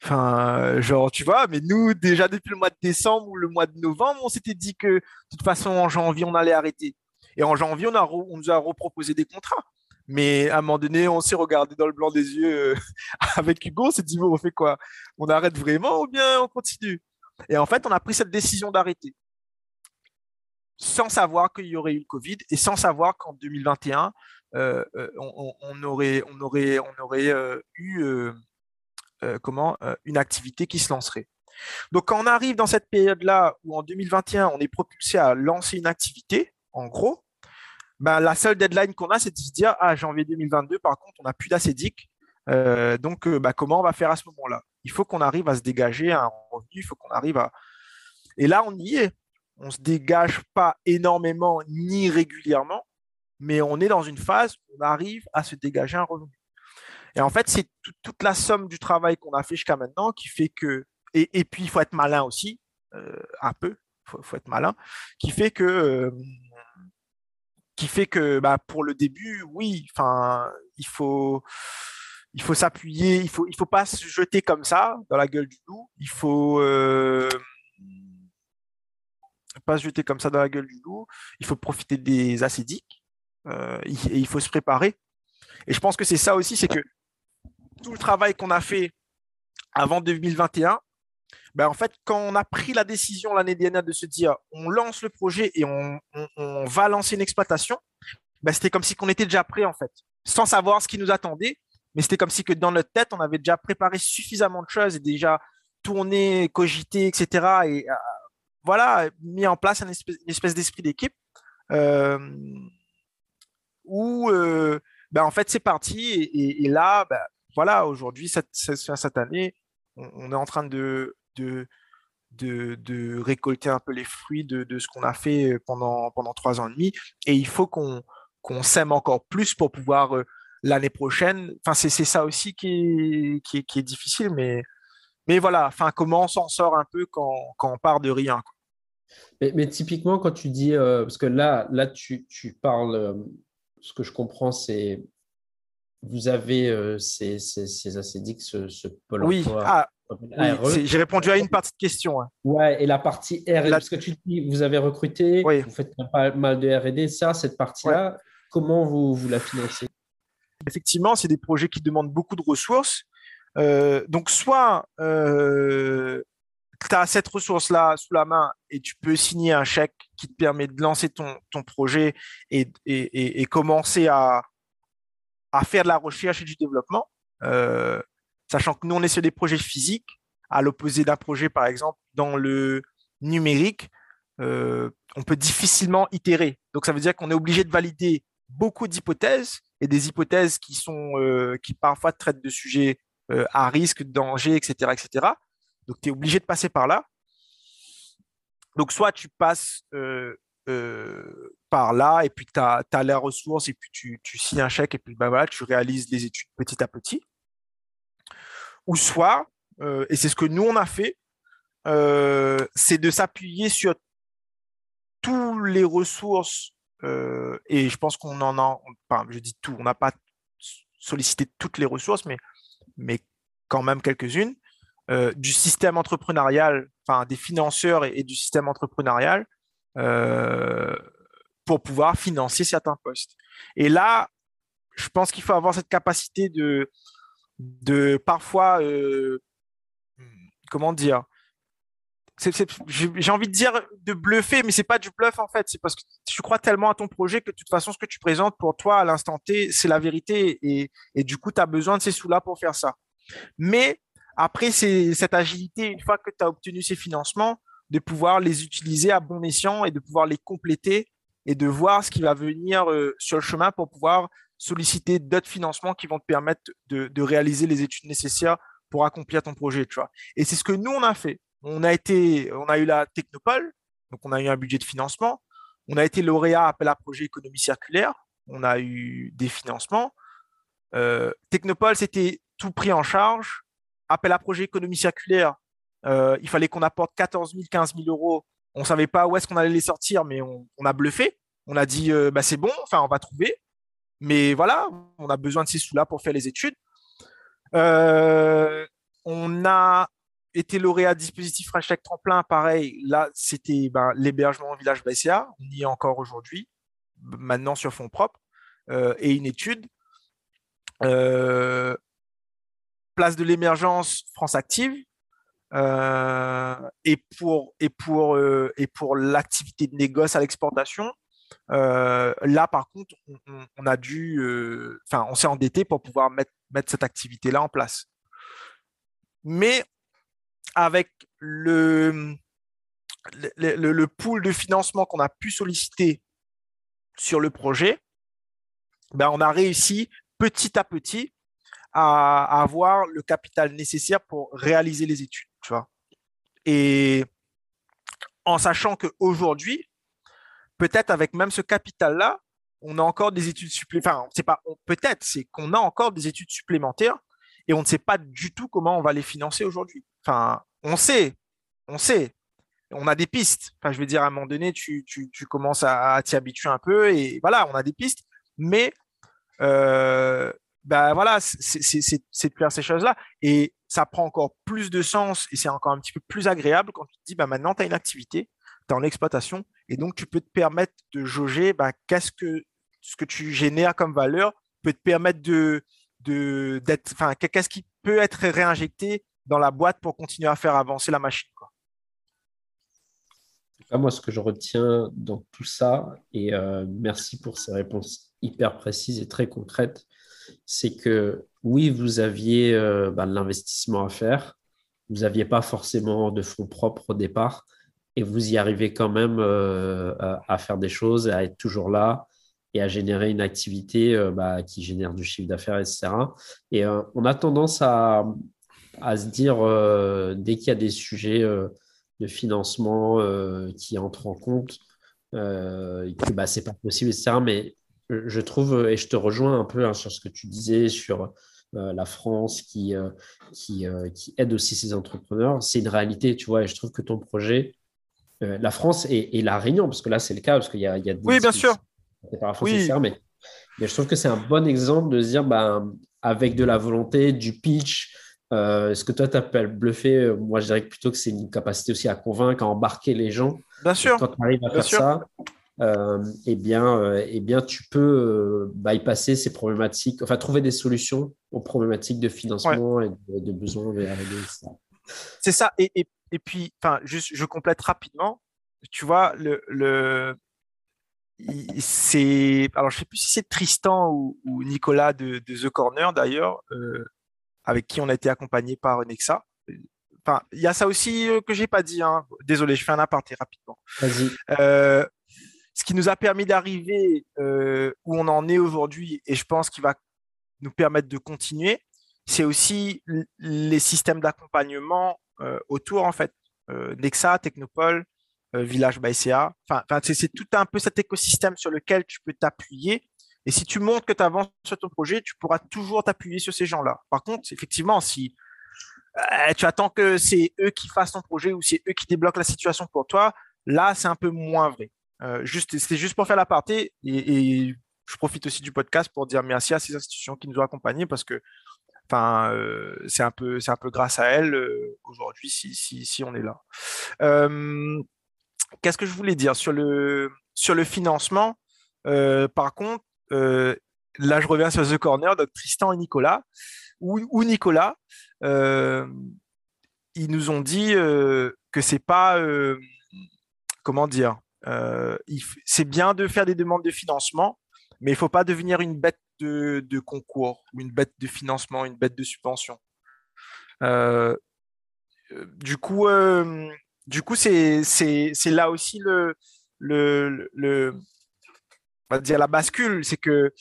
Enfin, genre, tu vois, mais nous, déjà depuis le mois de décembre ou le mois de novembre, on s'était dit que de toute façon, en janvier, on allait arrêter. Et en janvier, on, a on nous a reproposé des contrats. Mais à un moment donné, on s'est regardé dans le blanc des yeux euh, (laughs) avec Hugo, on s'est dit, bon, on fait quoi? On arrête vraiment ou bien on continue? Et en fait, on a pris cette décision d'arrêter sans savoir qu'il y aurait eu le Covid et sans savoir qu'en 2021, euh, euh, on, aurait, euh, eu comment, une activité qui se lancerait. Donc, quand on arrive dans cette période-là où en 2021, on est propulsé à lancer une activité, en gros, ben, la seule deadline qu'on a, c'est de se dire, ah, janvier 2022, par contre, on n'a plus d'acédique. donc, ben, comment on va faire à ce moment-là? Il faut qu'on arrive à se dégager un revenu, il faut qu'on arrive à. Et là, on y est. on ne se dégage pas énormément ni régulièrement, mais on est dans une phase où on arrive à se dégager un revenu. Et en fait, c'est toute la somme du travail qu'on a fait jusqu'à maintenant qui fait que, et, puis il faut être malin aussi, euh, un peu, il faut, être malin, qui fait que, euh, qui fait que bah, pour le début, oui, il faut, il faut s'appuyer, il faut, il faut pas se jeter comme ça dans la gueule du loup. Il faut euh, pas se jeter comme ça dans la gueule du loup. Il faut profiter des acédiques et il faut se préparer. Et je pense que c'est ça aussi, c'est que tout le travail qu'on a fait avant 2021, ben en fait, quand on a pris la décision l'année dernière de se dire on lance le projet et on, va lancer une exploitation, ben c'était comme si on était déjà prêt en fait, sans savoir ce qui nous attendait mais c'était comme si que dans notre tête, on avait déjà préparé suffisamment de choses et déjà tourné, cogité, etc. Et euh, voilà, mis en place une espèce, d'esprit d'équipe euh, où, euh, ben, en fait, c'est parti. Et, là, ben, voilà, aujourd'hui, cette, cette, année, on, est en train de, de, de, récolter un peu les fruits de, de ce qu'on a fait pendant, pendant trois ans et demi. Et il faut qu'on qu'on s'aime encore plus pour pouvoir l'année prochaine. Enfin, c'est ça aussi qui est, qui est, difficile, mais, mais voilà, enfin, comment on s'en sort un peu quand, quand on part de rien. Mais, typiquement, quand tu dis, euh, parce que là, là tu, tu parles, euh, ce que je comprends, c'est vous avez euh, ces, ces, ces acédiques, ce, ce pôle oui. Ah, oui, j'ai répondu à une partie de question. Hein. Ouais, et la partie R&D, parce que tu dis, vous avez recruté, vous faites pas mal de R&D, ça, cette partie-là, comment vous, vous la financez? Effectivement, c'est des projets qui demandent beaucoup de ressources. Euh, donc, soit euh, tu as cette ressource-là sous la main et tu peux signer un chèque qui te permet de lancer ton, projet et, et, commencer à, à, faire de la recherche et du développement, euh, sachant que nous, on est sur des projets physiques, à l'opposé d'un projet, par exemple, dans le numérique, on peut difficilement itérer. Donc, ça veut dire qu'on est obligé de valider beaucoup d'hypothèses et des hypothèses qui sont euh, qui parfois traitent de sujets euh, à risque, danger, etc., etc. Donc tu es obligé de passer par là. Donc soit tu passes euh, par là et puis tu as, la ressource et puis tu, tu, signes un chèque et puis bah, voilà, tu réalises les études petit à petit. Ou soit, et c'est ce que nous on a fait, c'est de s'appuyer sur toutes les ressources euh, et je pense qu'on en a, je dis tout, on n'a pas sollicité toutes les ressources, mais, mais quand même quelques-unes, euh, du système entrepreneurial, enfin des financeurs et, du système entrepreneurial euh, pour pouvoir financer certains postes. Et là, je pense qu'il faut avoir cette capacité de, de parfois, comment dire, j'ai envie de dire de bluffer, mais c'est pas du bluff en fait. C'est parce que tu crois tellement à ton projet que de toute façon, ce que tu présentes pour toi à l'instant T, c'est la vérité. Et, et, du coup, tu as besoin de ces sous-là pour faire ça. Mais après, c'est cette agilité, une fois que tu as obtenu ces financements, de pouvoir les utiliser à bon escient et de pouvoir les compléter et de voir ce qui va venir euh, sur le chemin pour pouvoir solliciter d'autres financements qui vont te permettre de, réaliser les études nécessaires pour accomplir ton projet. Et c'est ce que nous, on a fait. On a, été, on a eu la Technopole, donc on a eu un budget de financement. On a été lauréat appel à projet économie circulaire. On a eu des financements. Euh, Technopole, c'était tout pris en charge. Appel à projet économie circulaire, euh, il fallait qu'on apporte 14 000, 15 000 euros. On ne savait pas où est-ce qu'on allait les sortir, mais on, a bluffé. On a dit, euh, bah, c'est bon, enfin, on va trouver. Mais voilà, on a besoin de ces sous-là pour faire les études. on a été lauréat dispositif hashtag tremplin, pareil, là, c'était ben, l'hébergement au village BCA, on y est encore aujourd'hui, maintenant sur fonds propres, euh, et une étude. Euh, place de l'émergence France Active. Euh, et pour, et pour, l'activité de négoce à l'exportation, là, par contre, on, a dû, on s'est endetté pour pouvoir mettre, cette activité-là en place. Mais avec le, le, pool de financement qu'on a pu solliciter sur le projet, ben on a réussi petit à petit à, avoir le capital nécessaire pour réaliser les études. Tu vois. Et en sachant qu'aujourd'hui, peut-être avec même ce capital-là, on a encore des études supplémentaires. Enfin, c'est pas peut-être, c'est qu'on a encore des études supplémentaires et on ne sait pas du tout comment on va les financer aujourd'hui. Enfin, on sait, on sait, on a des pistes. Enfin, je veux dire, à un moment donné, tu, commences à, t'y habituer un peu et voilà, on a des pistes, mais euh, ben voilà, c'est de faire ces choses-là. Et ça prend encore plus de sens et c'est encore un petit peu plus agréable quand tu te dis, ben maintenant, tu as une activité, tu es en exploitation et donc tu peux te permettre de jauger ben, qu'est-ce que ce que tu génères comme valeur peut te permettre de, d'être, enfin, qu'est-ce qui peut être réinjecté dans la boîte pour continuer à faire avancer la machine. Moi, ce que je retiens dans tout ça, et euh, merci pour ces réponses hyper précises et très concrètes, c'est que oui, vous aviez euh, bah, de l'investissement à faire, vous n'aviez pas forcément de fonds propres au départ, et vous y arrivez quand même euh, à faire des choses, à être toujours là, et à générer une activité euh, bah, qui génère du chiffre d'affaires, etc. Et on a tendance à, à se dire, dès qu'il y a des sujets de financement qui entrent en compte, que bah, ce n'est pas possible, etc. Mais je trouve, et je te rejoins un peu hein, sur ce que tu disais sur la France qui, qui, qui, aide aussi ses entrepreneurs, c'est une réalité, tu vois, et je trouve que ton projet, la France et, La Réunion, parce que là, c'est le cas, parce qu'il y a, il y a Oui, bien sûr oui. mais, mais, je trouve que c'est un bon exemple de se dire, ben, avec de la volonté, du pitch, euh, ce que toi tu appelles bluffer, euh, moi je dirais plutôt que c'est une capacité aussi à convaincre, à embarquer les gens. Bien sûr. Quand tu arrives à faire ça, euh, eh, bien, eh bien, tu peux bypasser ces problématiques, enfin trouver des solutions aux problématiques de financement et de, besoins C'est ça. Et, et, et puis, juste, je complète rapidement. Tu vois, le, le, c'est alors je sais plus si c'est Tristan ou, Nicolas de, The Corner d'ailleurs euh, avec qui on a été accompagné par Nexa enfin il y a ça aussi euh, que j'ai pas dit hein. désolé je fais un aparté rapidement euh, ce qui nous a permis d'arriver où on en est aujourd'hui et je pense qu'il va nous permettre de continuer c'est aussi les systèmes d'accompagnement autour en fait Nexa Technopole euh, Village by CA. Enfin, c'est tout un peu cet écosystème sur lequel tu peux t'appuyer. Et si tu montres que tu avances sur ton projet, tu pourras toujours t'appuyer sur ces gens-là. Par contre, effectivement, si euh, tu attends que c'est eux qui fassent ton projet ou c'est eux qui débloquent la situation pour toi, là, c'est un peu moins vrai. Euh, juste, C'était juste pour faire l'aparté et, et je profite aussi du podcast pour dire merci à ces institutions qui nous ont accompagnés parce que Enfin, euh, c'est un peu, c'est un peu grâce à elles aujourd'hui si, si, si, on est là. Euh, Qu'est-ce que je voulais dire sur le, sur le financement? Euh, Par contre, euh, là, je reviens sur The Corner, donc Tristan et Nicolas, ou, Nicolas, euh, ils nous ont dit que c'est pas, comment dire, c'est bien de faire des demandes de financement, mais il ne faut pas devenir une bête de, concours, ou une bête de financement, une bête de subvention. du coup, du coup, c'est là aussi le, on va dire la bascule, c'est que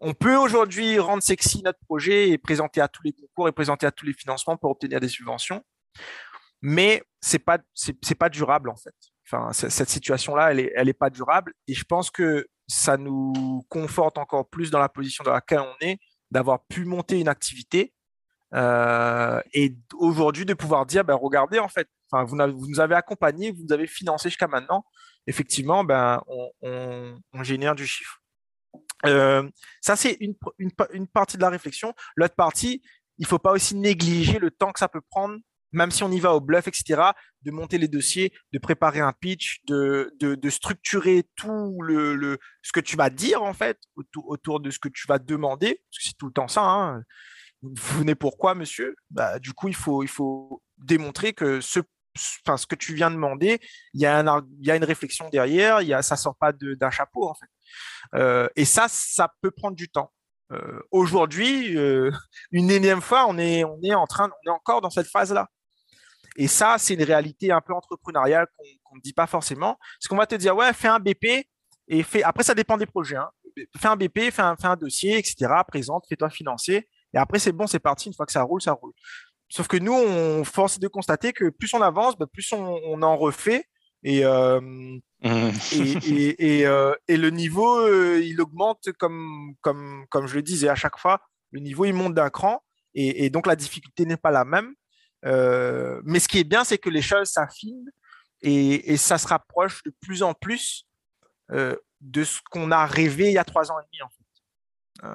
on peut aujourd'hui rendre sexy notre projet et présenter à tous les concours et présenter à tous les financements pour obtenir des subventions, mais c'est pas c'est pas durable en fait. Cette situation-là, elle est elle est pas durable et je pense que ça nous conforte encore plus dans la position dans laquelle on est d'avoir pu monter une activité euh, et aujourd'hui de pouvoir dire, ben, regardez, en fait, vous, nous avez accompagnés, vous nous avez financé jusqu'à maintenant. Effectivement, ben, on, génère du chiffre. Euh, ça, c'est une, une, partie de la réflexion. L'autre partie, il ne faut pas aussi négliger le temps que ça peut prendre, même si on y va au bluff, etc., de monter les dossiers, de préparer un pitch, de, de, structurer tout le, le, ce que tu vas dire, en fait, autour, de ce que tu vas demander, parce que c'est tout le temps ça. Hein vous venez pourquoi, monsieur? Bah, Du coup, il faut, il faut démontrer que ce, ce que tu viens de demander, il y, a y a une réflexion derrière, y a, ça ne sort pas d'un chapeau, en fait. Euh, et ça, ça peut prendre du temps. Euh, aujourd'hui, euh, une énième fois, on est, on est en train, on est encore dans cette phase-là. Et ça, c'est une réalité un peu entrepreneuriale qu'on ne dit pas forcément. Parce qu'on va te dire, ouais, fais un BP et fais. Après, ça dépend des projets. Hein. Fais un BP, fais un, fais un dossier, etc. Présente, fais-toi financer. Et après, c'est bon, c'est parti. Une fois que ça roule, ça roule. Sauf que nous, on force de constater que plus on avance, bah, plus on, en refait Et, mmh. et, et, le niveau, il augmente comme, comme, comme je le disais à chaque fois, le niveau, il monte d'un cran. Et, donc, la difficulté n'est pas la même. Mais ce qui est bien, c'est que les choses s'affinent et, ça se rapproche de plus en plus de ce qu'on a rêvé il y a trois ans et demi, en fait.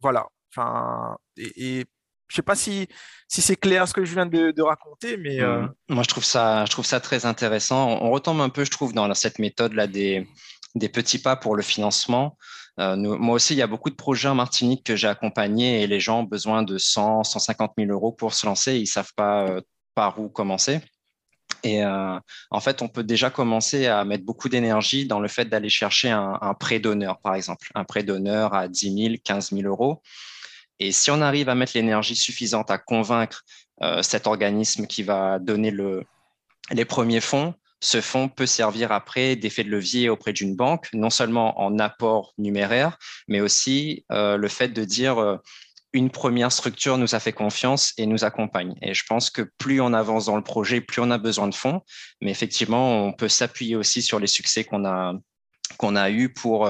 voilà. Enfin, et, je sais pas si, c'est clair ce que je viens de, raconter, mais. Euh, mmh. Moi, je trouve, ça, très intéressant. On retombe un peu, je trouve, dans cette méthode-là des, des petits pas pour le financement. Euh, moi aussi, il y a beaucoup de projets en Martinique que j'ai accompagnés et les gens ont besoin de 100, 150 000 euros pour se lancer. Ils ne savent pas euh, par où commencer. Et en fait, on peut déjà commencer à mettre beaucoup d'énergie dans le fait d'aller chercher un, un prêt d'honneur, par exemple. Un prêt d'honneur à 10 000, 15 000 euros. Et si on arrive à mettre l'énergie suffisante à convaincre euh, cet organisme qui va donner le, les premiers fonds, ce fonds peut servir après d'effet de levier auprès d'une banque, non seulement en apport numéraire, mais aussi euh, le fait de dire euh, une première structure nous a fait confiance et nous accompagne. Et je pense que plus on avance dans le projet, plus on a besoin de fonds. Mais effectivement, on peut s'appuyer aussi sur les succès qu'on a qu'on a eu pour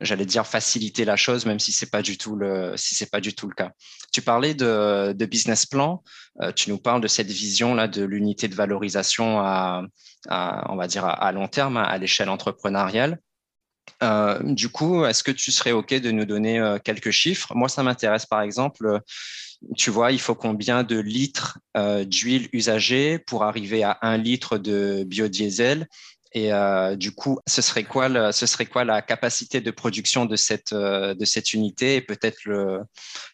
j'allais dire faciliter la chose, même si c'est pas du tout le si c'est pas du tout le cas. Tu parlais de, business plan, euh, tu nous parles de cette vision là de l'unité de valorisation à, à, on va dire à, long terme, à, l'échelle entrepreneuriale. Euh, du coup, est-ce que tu serais OK de nous donner euh, quelques chiffres? Moi, ça m'intéresse par exemple. Tu vois, il faut combien de litres d'huile usagée pour arriver à un litre de biodiesel? Et euh, du coup, ce serait, quoi la capacité de production de cette, euh, unité et peut-être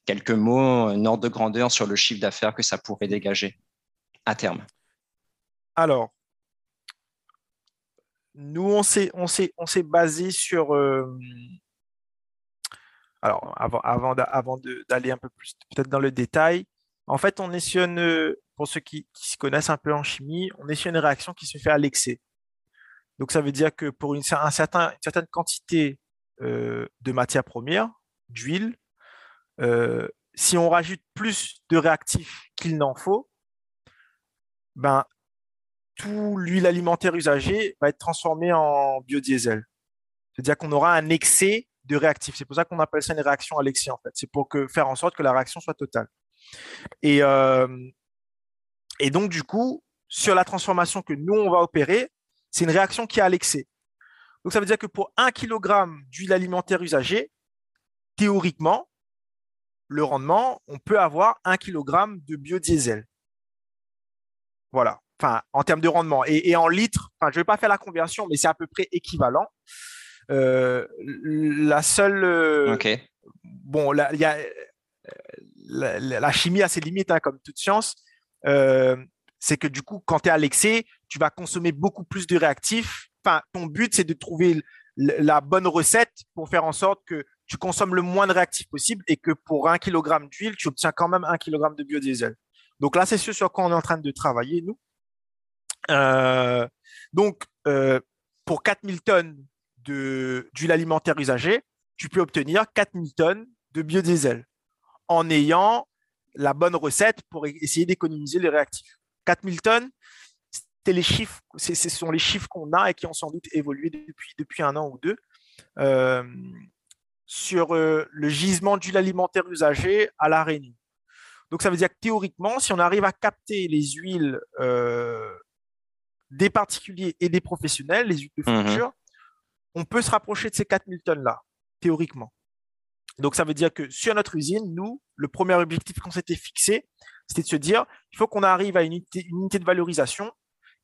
quelques mots, un ordre de grandeur sur le chiffre d'affaires que ça pourrait dégager à terme? Alors, nous, on s'est, basé sur. Euh, alors, avant d'aller un peu plus peut-être dans le détail, en fait, on est sur une, pour ceux qui, qui se connaissent un peu en chimie, on est sur une réaction qui se fait à l'excès. Donc, ça veut dire que pour une, certaine quantité euh, de matière première, d'huile, euh, si on rajoute plus de réactifs qu'il n'en faut, ben, tout l'huile alimentaire usagée va être transformée en biodiesel. C'est-à-dire qu'on aura un excès de réactifs. C'est pour ça qu'on appelle ça une réaction à l'excès, en fait. C'est pour faire en sorte que la réaction soit totale. Et, euh, et donc, du coup, sur la transformation que nous, on va opérer, c'est une réaction qui est à l'excès. Donc ça veut dire que pour 1 kg d'huile alimentaire usagée, théoriquement, le rendement, on peut avoir 1 kg de biodiesel. Voilà, enfin, en termes de rendement. Et, en litres, enfin, je ne vais pas faire la conversion, mais c'est à peu près équivalent. Euh, la seule. Euh, ok. Bon, la, y a, la, chimie a ses limites, hein, comme toute science. Euh, c'est que du coup, quand tu es à l'excès, tu vas consommer beaucoup plus de réactifs. Enfin, ton but, c'est de trouver la bonne recette pour faire en sorte que tu consommes le moins de réactifs possible et que pour un kilogramme d'huile, tu obtiens quand même un kilogramme de biodiesel. Donc là, c'est ce sur quoi on est en train de travailler, nous. Euh, donc, euh, pour 4000 tonnes d'huile alimentaire usagée, tu peux obtenir 4000 tonnes de biodiesel en ayant la bonne recette pour essayer d'économiser les réactifs. 4000 tonnes, les chiffres, ce sont les chiffres qu'on a et qui ont sans doute évolué depuis, depuis un an ou deux. Euh, sur euh, le gisement d'huile alimentaire usagée à La Réunion. Donc, ça veut dire que théoriquement, si on arrive à capter les huiles euh, des particuliers et des professionnels, les huiles de mhm. friture, on peut se rapprocher de ces 4000 tonnes-là, théoriquement. Donc, ça veut dire que sur notre usine, nous, le premier objectif qu'on s'était fixé, c'était de se dire, il faut qu'on arrive à une unité, de valorisation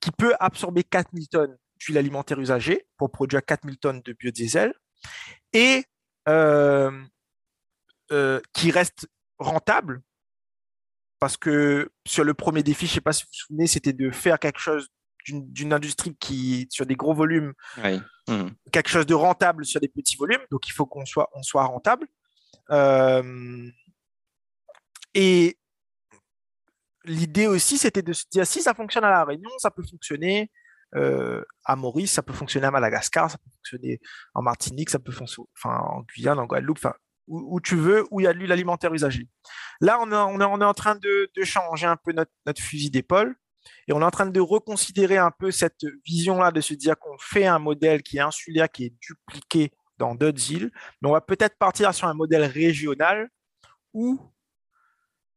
qui peut absorber 4000 tonnes d'huile alimentaire usagée pour produire 4000 tonnes de biodiesel et euh, euh, qui reste rentable parce que sur le premier défi, je ne sais pas si vous vous souvenez, c'était de faire quelque chose d'une industrie qui, sur des gros volumes, mmh. quelque chose de rentable sur des petits volumes. Donc, il faut qu'on soit, on soit rentable. Euh, et l'idée aussi, c'était de se dire si ça fonctionne à La Réunion, ça peut fonctionner euh, à Maurice, ça peut fonctionner à Madagascar, ça peut fonctionner en Martinique, ça peut fonctionner en Guyane, en Guadeloupe, où, tu veux, où il y a de l'huile alimentaire usagée. Là, on, est, on, est, en train de, changer un peu notre, fusil d'épaule Et on est en train de reconsidérer un peu cette vision-là, de se dire qu'on fait un modèle qui est insulaire, qui est dupliqué dans d'autres îles, mais on va peut-être partir sur un modèle régional où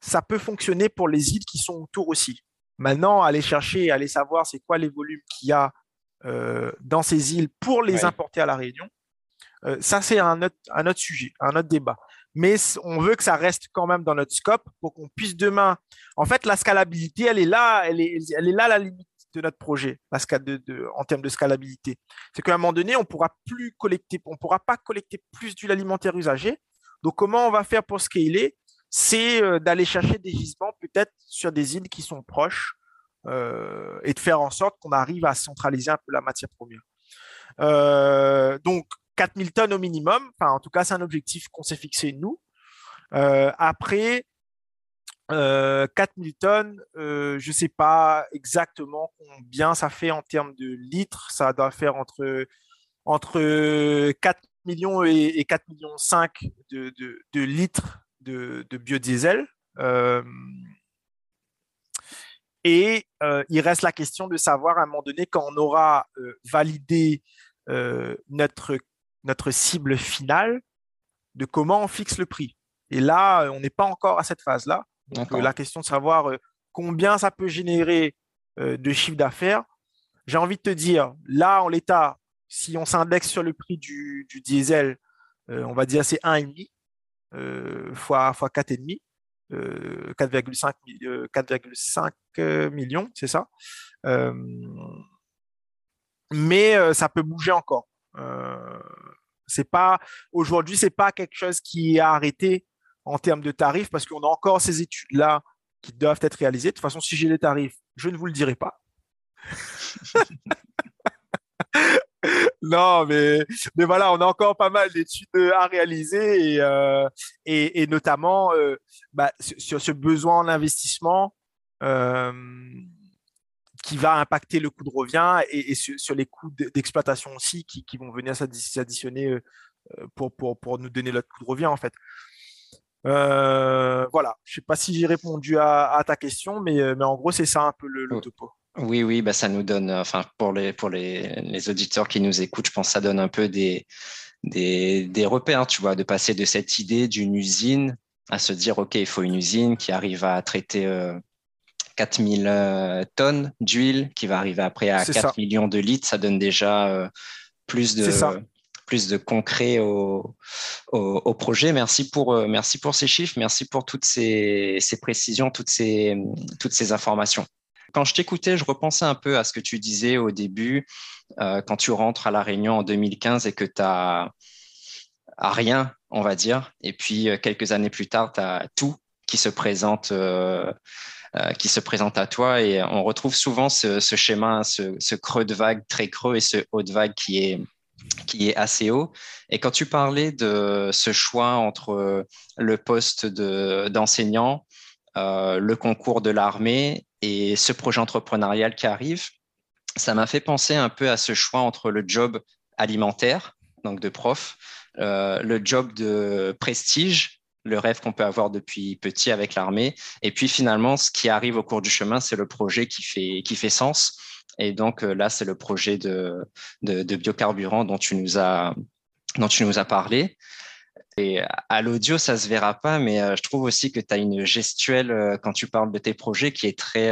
ça peut fonctionner pour les îles qui sont autour aussi. Maintenant, aller chercher, aller savoir c'est quoi les volumes qu'il y a euh, dans ces îles pour les importer à la Réunion, euh, ça c'est un autre, un autre sujet, un autre débat. Mais on veut que ça reste quand même dans notre scope pour qu'on puisse demain. En fait, la scalabilité, elle est là, elle est, elle est là la limite de notre projet de, en termes de scalabilité. C'est qu'à un moment donné, on pourra plus collecter, on pourra pas collecter plus d'huile alimentaire usagée. Donc, comment on va faire pour scaler? C'est euh, d'aller chercher des gisements peut-être sur des îles qui sont proches euh, et de faire en sorte qu'on arrive à centraliser un peu la matière première. Euh, donc, 4000 tonnes au minimum. Enfin, en tout cas, c'est un objectif qu'on s'est fixé nous. après, euh, 4000 tonnes, euh, je ne sais pas exactement combien ça fait en termes de litres. Ça doit faire entre, entre 4 millions et, 4 millions 5 de, de, litres de, de biodiesel. Euh, et euh, il reste la question de savoir à un moment donné, quand on aura validé notre, notre cible finale, de comment on fixe le prix. Et là, on n'est pas encore à cette phase-là. Donc, euh, la question de savoir euh, combien ça peut générer euh, de chiffre d'affaires, j'ai envie de te dire, là, en l'état, si on s'indexe sur le prix du, diesel, on va dire c'est 1,5 fois, fois 4,5. 4,5 millions, c'est ça. mais ça peut bouger encore. c'est pas aujourd'hui, pas quelque chose qui est arrêté en termes de tarifs parce qu'on a encore ces études-là qui doivent être réalisées. De toute façon, si j'ai les tarifs, je ne vous le dirai pas. (laughs) non, mais, mais voilà, on a encore pas mal d'études à réaliser et, euh, et, notamment euh, bah, sur ce besoin en investissement euh, qui va impacter le coût de revient et, sur, les coûts d'exploitation aussi qui, qui, vont venir s'additionner pour, pour, pour, nous donner notre coût de revient en fait. Euh, voilà, je ne sais pas si j'ai répondu à, ta question, mais, euh, mais en gros, c'est ça un peu le, topo. Oui, oui, bah ça nous donne, euh, enfin, pour les, pour les, les, auditeurs qui nous écoutent, je pense que ça donne un peu des, des, des repères, tu vois, de passer de cette idée d'une usine à se dire, OK, il faut une usine qui arrive à traiter 4000 tonnes d'huile, qui va arriver après à 4 millions de litres. Ça donne déjà plus de, plus de concret au, au, projet. Merci pour, euh, merci pour ces chiffres, merci pour toutes ces, ces précisions, toutes ces, toutes ces informations. Quand je t'écoutais, je repensais un peu à ce que tu disais au début, euh, quand tu rentres à La Réunion en 2015 et que tu as à rien, on va dire, et puis euh, quelques années plus tard, tu as tout qui se présente. qui se présente à toi et on retrouve souvent ce, ce schéma, ce, creux de vague très creux et ce haut de vague qui est, assez haut. Et quand tu parlais de ce choix entre le poste d'enseignant, euh, le concours de l'armée et ce projet entrepreneurial qui arrive, ça m'a fait penser un peu à ce choix entre le job alimentaire, donc de prof, euh, le job de prestige, le rêve qu'on peut avoir depuis petit avec l'armée, et puis finalement, ce qui arrive au cours du chemin, c'est le projet qui fait, qui fait sens et donc euh, là, c'est le projet de, de, biocarburant dont tu nous as, dont tu nous as parlé. À l'audio, ça se verra pas, mais euh, je trouve aussi que tu as une gestuelle euh, quand tu parles de tes projets qui est très,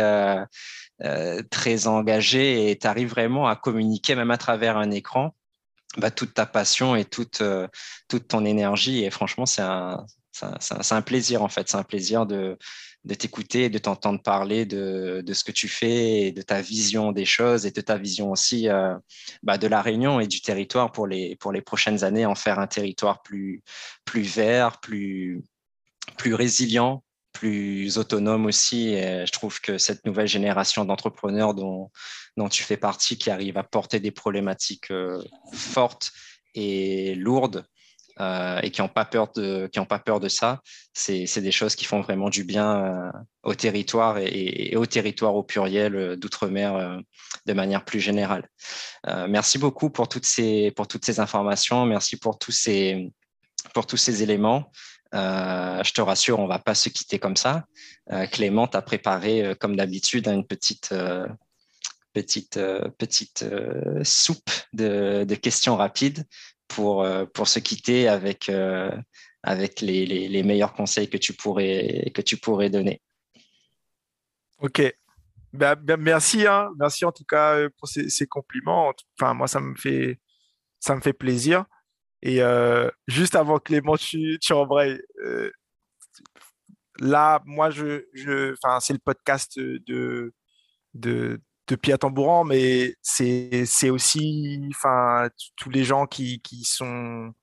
très engagée et tu arrives vraiment à communiquer, même à travers un écran, bah, toute ta passion et toute, toute ton énergie. Et franchement, c'est un, un, plaisir en fait. C'est un plaisir de, de t'écouter, de t'entendre parler de, ce que tu fais et de ta vision des choses et de ta vision aussi euh, bah, de la Réunion et du territoire pour les, pour les prochaines années, en faire un territoire plus, plus vert, plus, plus résilient, plus autonome aussi. Je trouve que cette nouvelle génération d'entrepreneurs dont, dont tu fais partie, qui arrive à porter des problématiques euh, fortes et lourdes, euh, et qui n'ont pas peur de qui ont pas peur de ça. C'est des choses qui font vraiment du bien euh, au territoire et, au territoire au pluriel euh, d'outre-mer de manière plus générale. merci beaucoup pour toutes ces pour toutes ces informations. Merci pour tous ces pour tous ces éléments. je te rassure, on ne va pas se quitter comme ça. Clément t'a préparé, comme d'habitude, une petite, petite, petite soupe de, questions rapides pour, pour se quitter avec, avec les, les, meilleurs conseils que tu pourrais, que tu pourrais donner. Ok. Ben, merci, hein. merci en tout cas euh, pour ces, compliments. Enfin, moi, ça me fait, ça me fait plaisir. Et euh, juste avant Clément, tu, tu embrayes. Euh, là, moi, je, je, c'est le podcast de, de, de Pierre Tambouran, mais c'est aussi, enfin, tous les gens qui, sont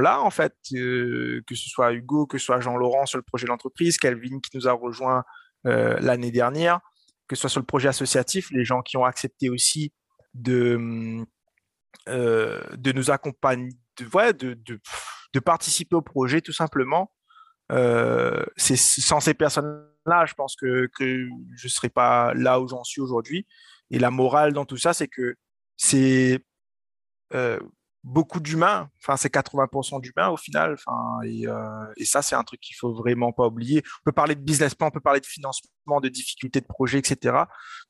là, en fait, euh, que ce soit Hugo, que ce soit Jean-Laurent sur le projet de l'entreprise, Calvin qui nous a rejoint euh, l'année dernière, que ce soit sur le projet associatif, les gens qui ont accepté aussi de, euh, nous accompagner, de, de, de, participer au projet tout simplement. c'est sans ces personnes-là, je pense que, que je ne serais pas là où j'en suis aujourd'hui. Et la morale dans tout ça, c'est que c'est beaucoup d'humains. Enfin, c'est 80% d'humains au final. Enfin, euh, et, ça, c'est un truc qu'il faut vraiment pas oublier. On peut parler de business plan, on peut parler de financement, de difficultés de projet, etc.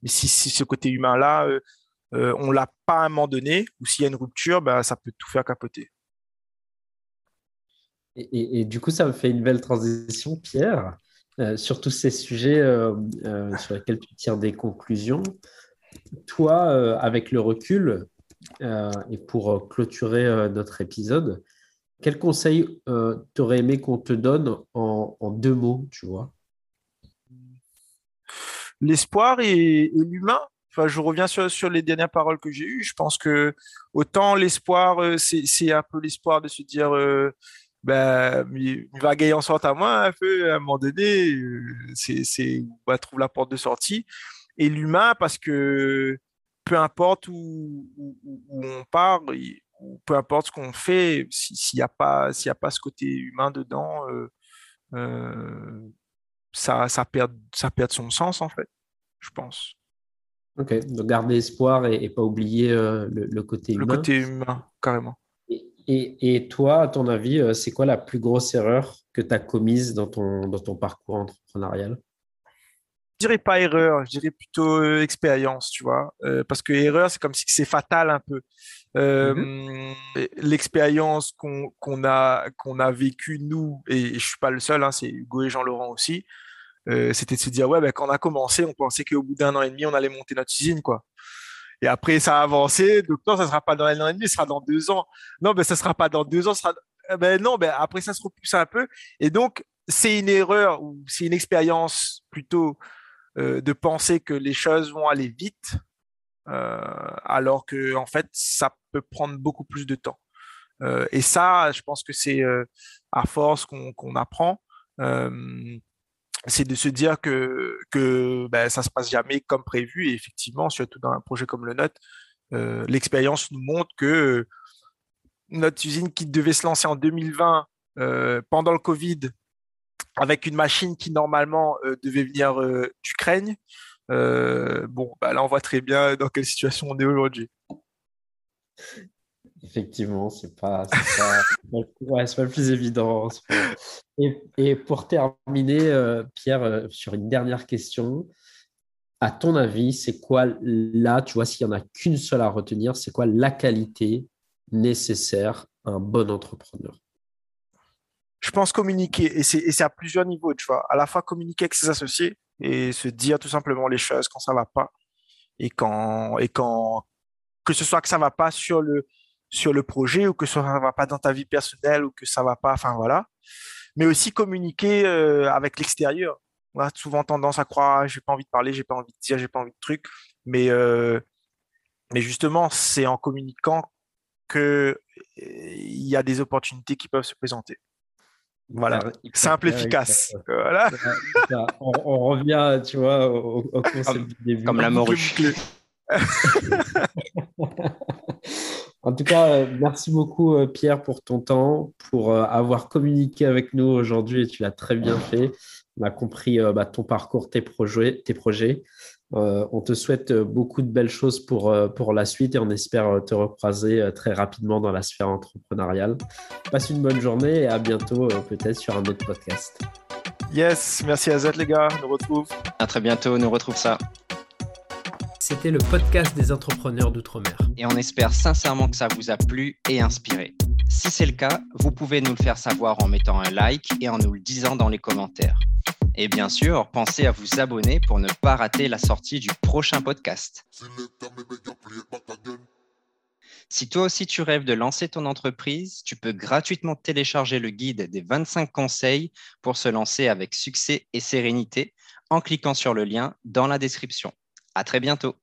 Mais si, ce côté humain-là, euh, euh, on l'a pas à un moment donné, ou s'il y a une rupture, ben, ça peut tout faire capoter. Et, du coup, ça me fait une belle transition, Pierre, sur tous ces sujets sur lesquels tu tires des conclusions. Toi, avec le recul, euh, et pour euh, clôturer euh, notre épisode, quel conseil tu aurais aimé qu'on te donne en, deux mots, tu vois? L'espoir et, l'humain. Enfin, je reviens sur, sur, les dernières paroles que j'ai eues. Je pense que autant l'espoir, c'est un peu l'espoir de se dire ben, il va gagner en sorte à moi un peu à un moment donné, c'est on va trouver la porte de sortie. Et l'humain, parce que peu importe où, on part, peu importe ce qu'on fait, s'il n'y a, pas, a pas ce côté humain dedans, euh, euh, ça, ça, perd, ça perd son sens, en fait, je pense. Ok, donc garder espoir et, pas oublier euh, le, côté humain. Le côté humain, carrément. Et, et, toi, à ton avis, c'est quoi la plus grosse erreur que tu as commise dans ton, dans ton parcours entrepreneurial? Je dirais pas erreur, je dirais plutôt euh, expérience, tu vois. Euh, parce que erreur, c'est comme si c'est fatal un peu. Euh, mm-hmm. L'expérience qu'on a, qu'on a vécue, nous, et, je suis pas le seul, hein, c'est Hugo et Jean-Laurent aussi, c'était de se dire, ouais, ben, quand on a commencé, on pensait qu'au bout d'un an et demi, on allait monter notre usine, quoi. Et après, ça a avancé. Donc, non, ça sera pas dans un an et demi, ça sera dans deux ans. Non, ben, ça sera pas dans deux ans, sera... Ben, non, ben, après, ça se repousse un peu. Et donc, c'est une erreur ou c'est une expérience plutôt euh, de penser que les choses vont aller vite, euh, alors que en fait, ça peut prendre beaucoup plus de temps. Euh, et ça, je pense que c'est à force qu'on apprend c'est de se dire que, ben, ça se passe jamais comme prévu. Et effectivement, surtout dans un projet comme le nôtre, l'expérience nous montre que notre usine qui devait se lancer en 2020 pendant le Covid avec une machine qui normalement euh, devait venir euh, d'Ukraine. Euh, bon, bah, là, on voit très bien dans quelle situation on est aujourd'hui. Effectivement, c'est pas, pas, pas, le plus évident. Et, et pour terminer, Pierre, sur une dernière question, à ton avis, c'est quoi là, tu vois, s'il n'y en a qu'une seule à retenir, c'est quoi la qualité nécessaire à un bon entrepreneur? Je pense communiquer, et c'est à plusieurs niveaux, tu vois. À la fois communiquer avec ses associés et se dire tout simplement les choses quand ça va pas. Et quand, et quand, que ce soit que ça va pas sur le, sur le projet ou que ça va pas dans ta vie personnelle ou que ça va pas, enfin voilà. Mais aussi communiquer euh, avec l'extérieur. On a souvent tendance à croire, j'ai pas envie de parler, j'ai pas envie de dire, j'ai pas envie de trucs. Mais, euh, mais justement, c'est en communiquant que il y a des opportunités qui peuvent se présenter. Voilà, simple, efficace. Voilà. (laughs) On, revient, tu vois, au, concept du début. Comme la morue. (laughs) (laughs) en tout cas, euh, merci beaucoup euh, Pierre pour ton temps, pour euh, avoir communiqué avec nous aujourd'hui et tu l'as très bien fait. On a compris bah, ton parcours, tes projets. Tes projets. on te souhaite beaucoup de belles choses pour, pour la suite et on espère te recroiser très rapidement dans la sphère entrepreneuriale. Passe une bonne journée et à bientôt peut-être sur un autre podcast. Yes, merci à Z les gars, on nous retrouve. À très bientôt, on nous retrouve ça. C'était le podcast des entrepreneurs d'outre-mer. Et on espère sincèrement que ça vous a plu et inspiré. Si c'est le cas, vous pouvez nous le faire savoir en mettant un like et en nous le disant dans les commentaires. Et bien sûr, pensez à vous abonner pour ne pas rater la sortie du prochain podcast. Si toi aussi tu rêves de lancer ton entreprise, tu peux gratuitement télécharger le guide des 25 conseils pour se lancer avec succès et sérénité en cliquant sur le lien dans la description. À très bientôt.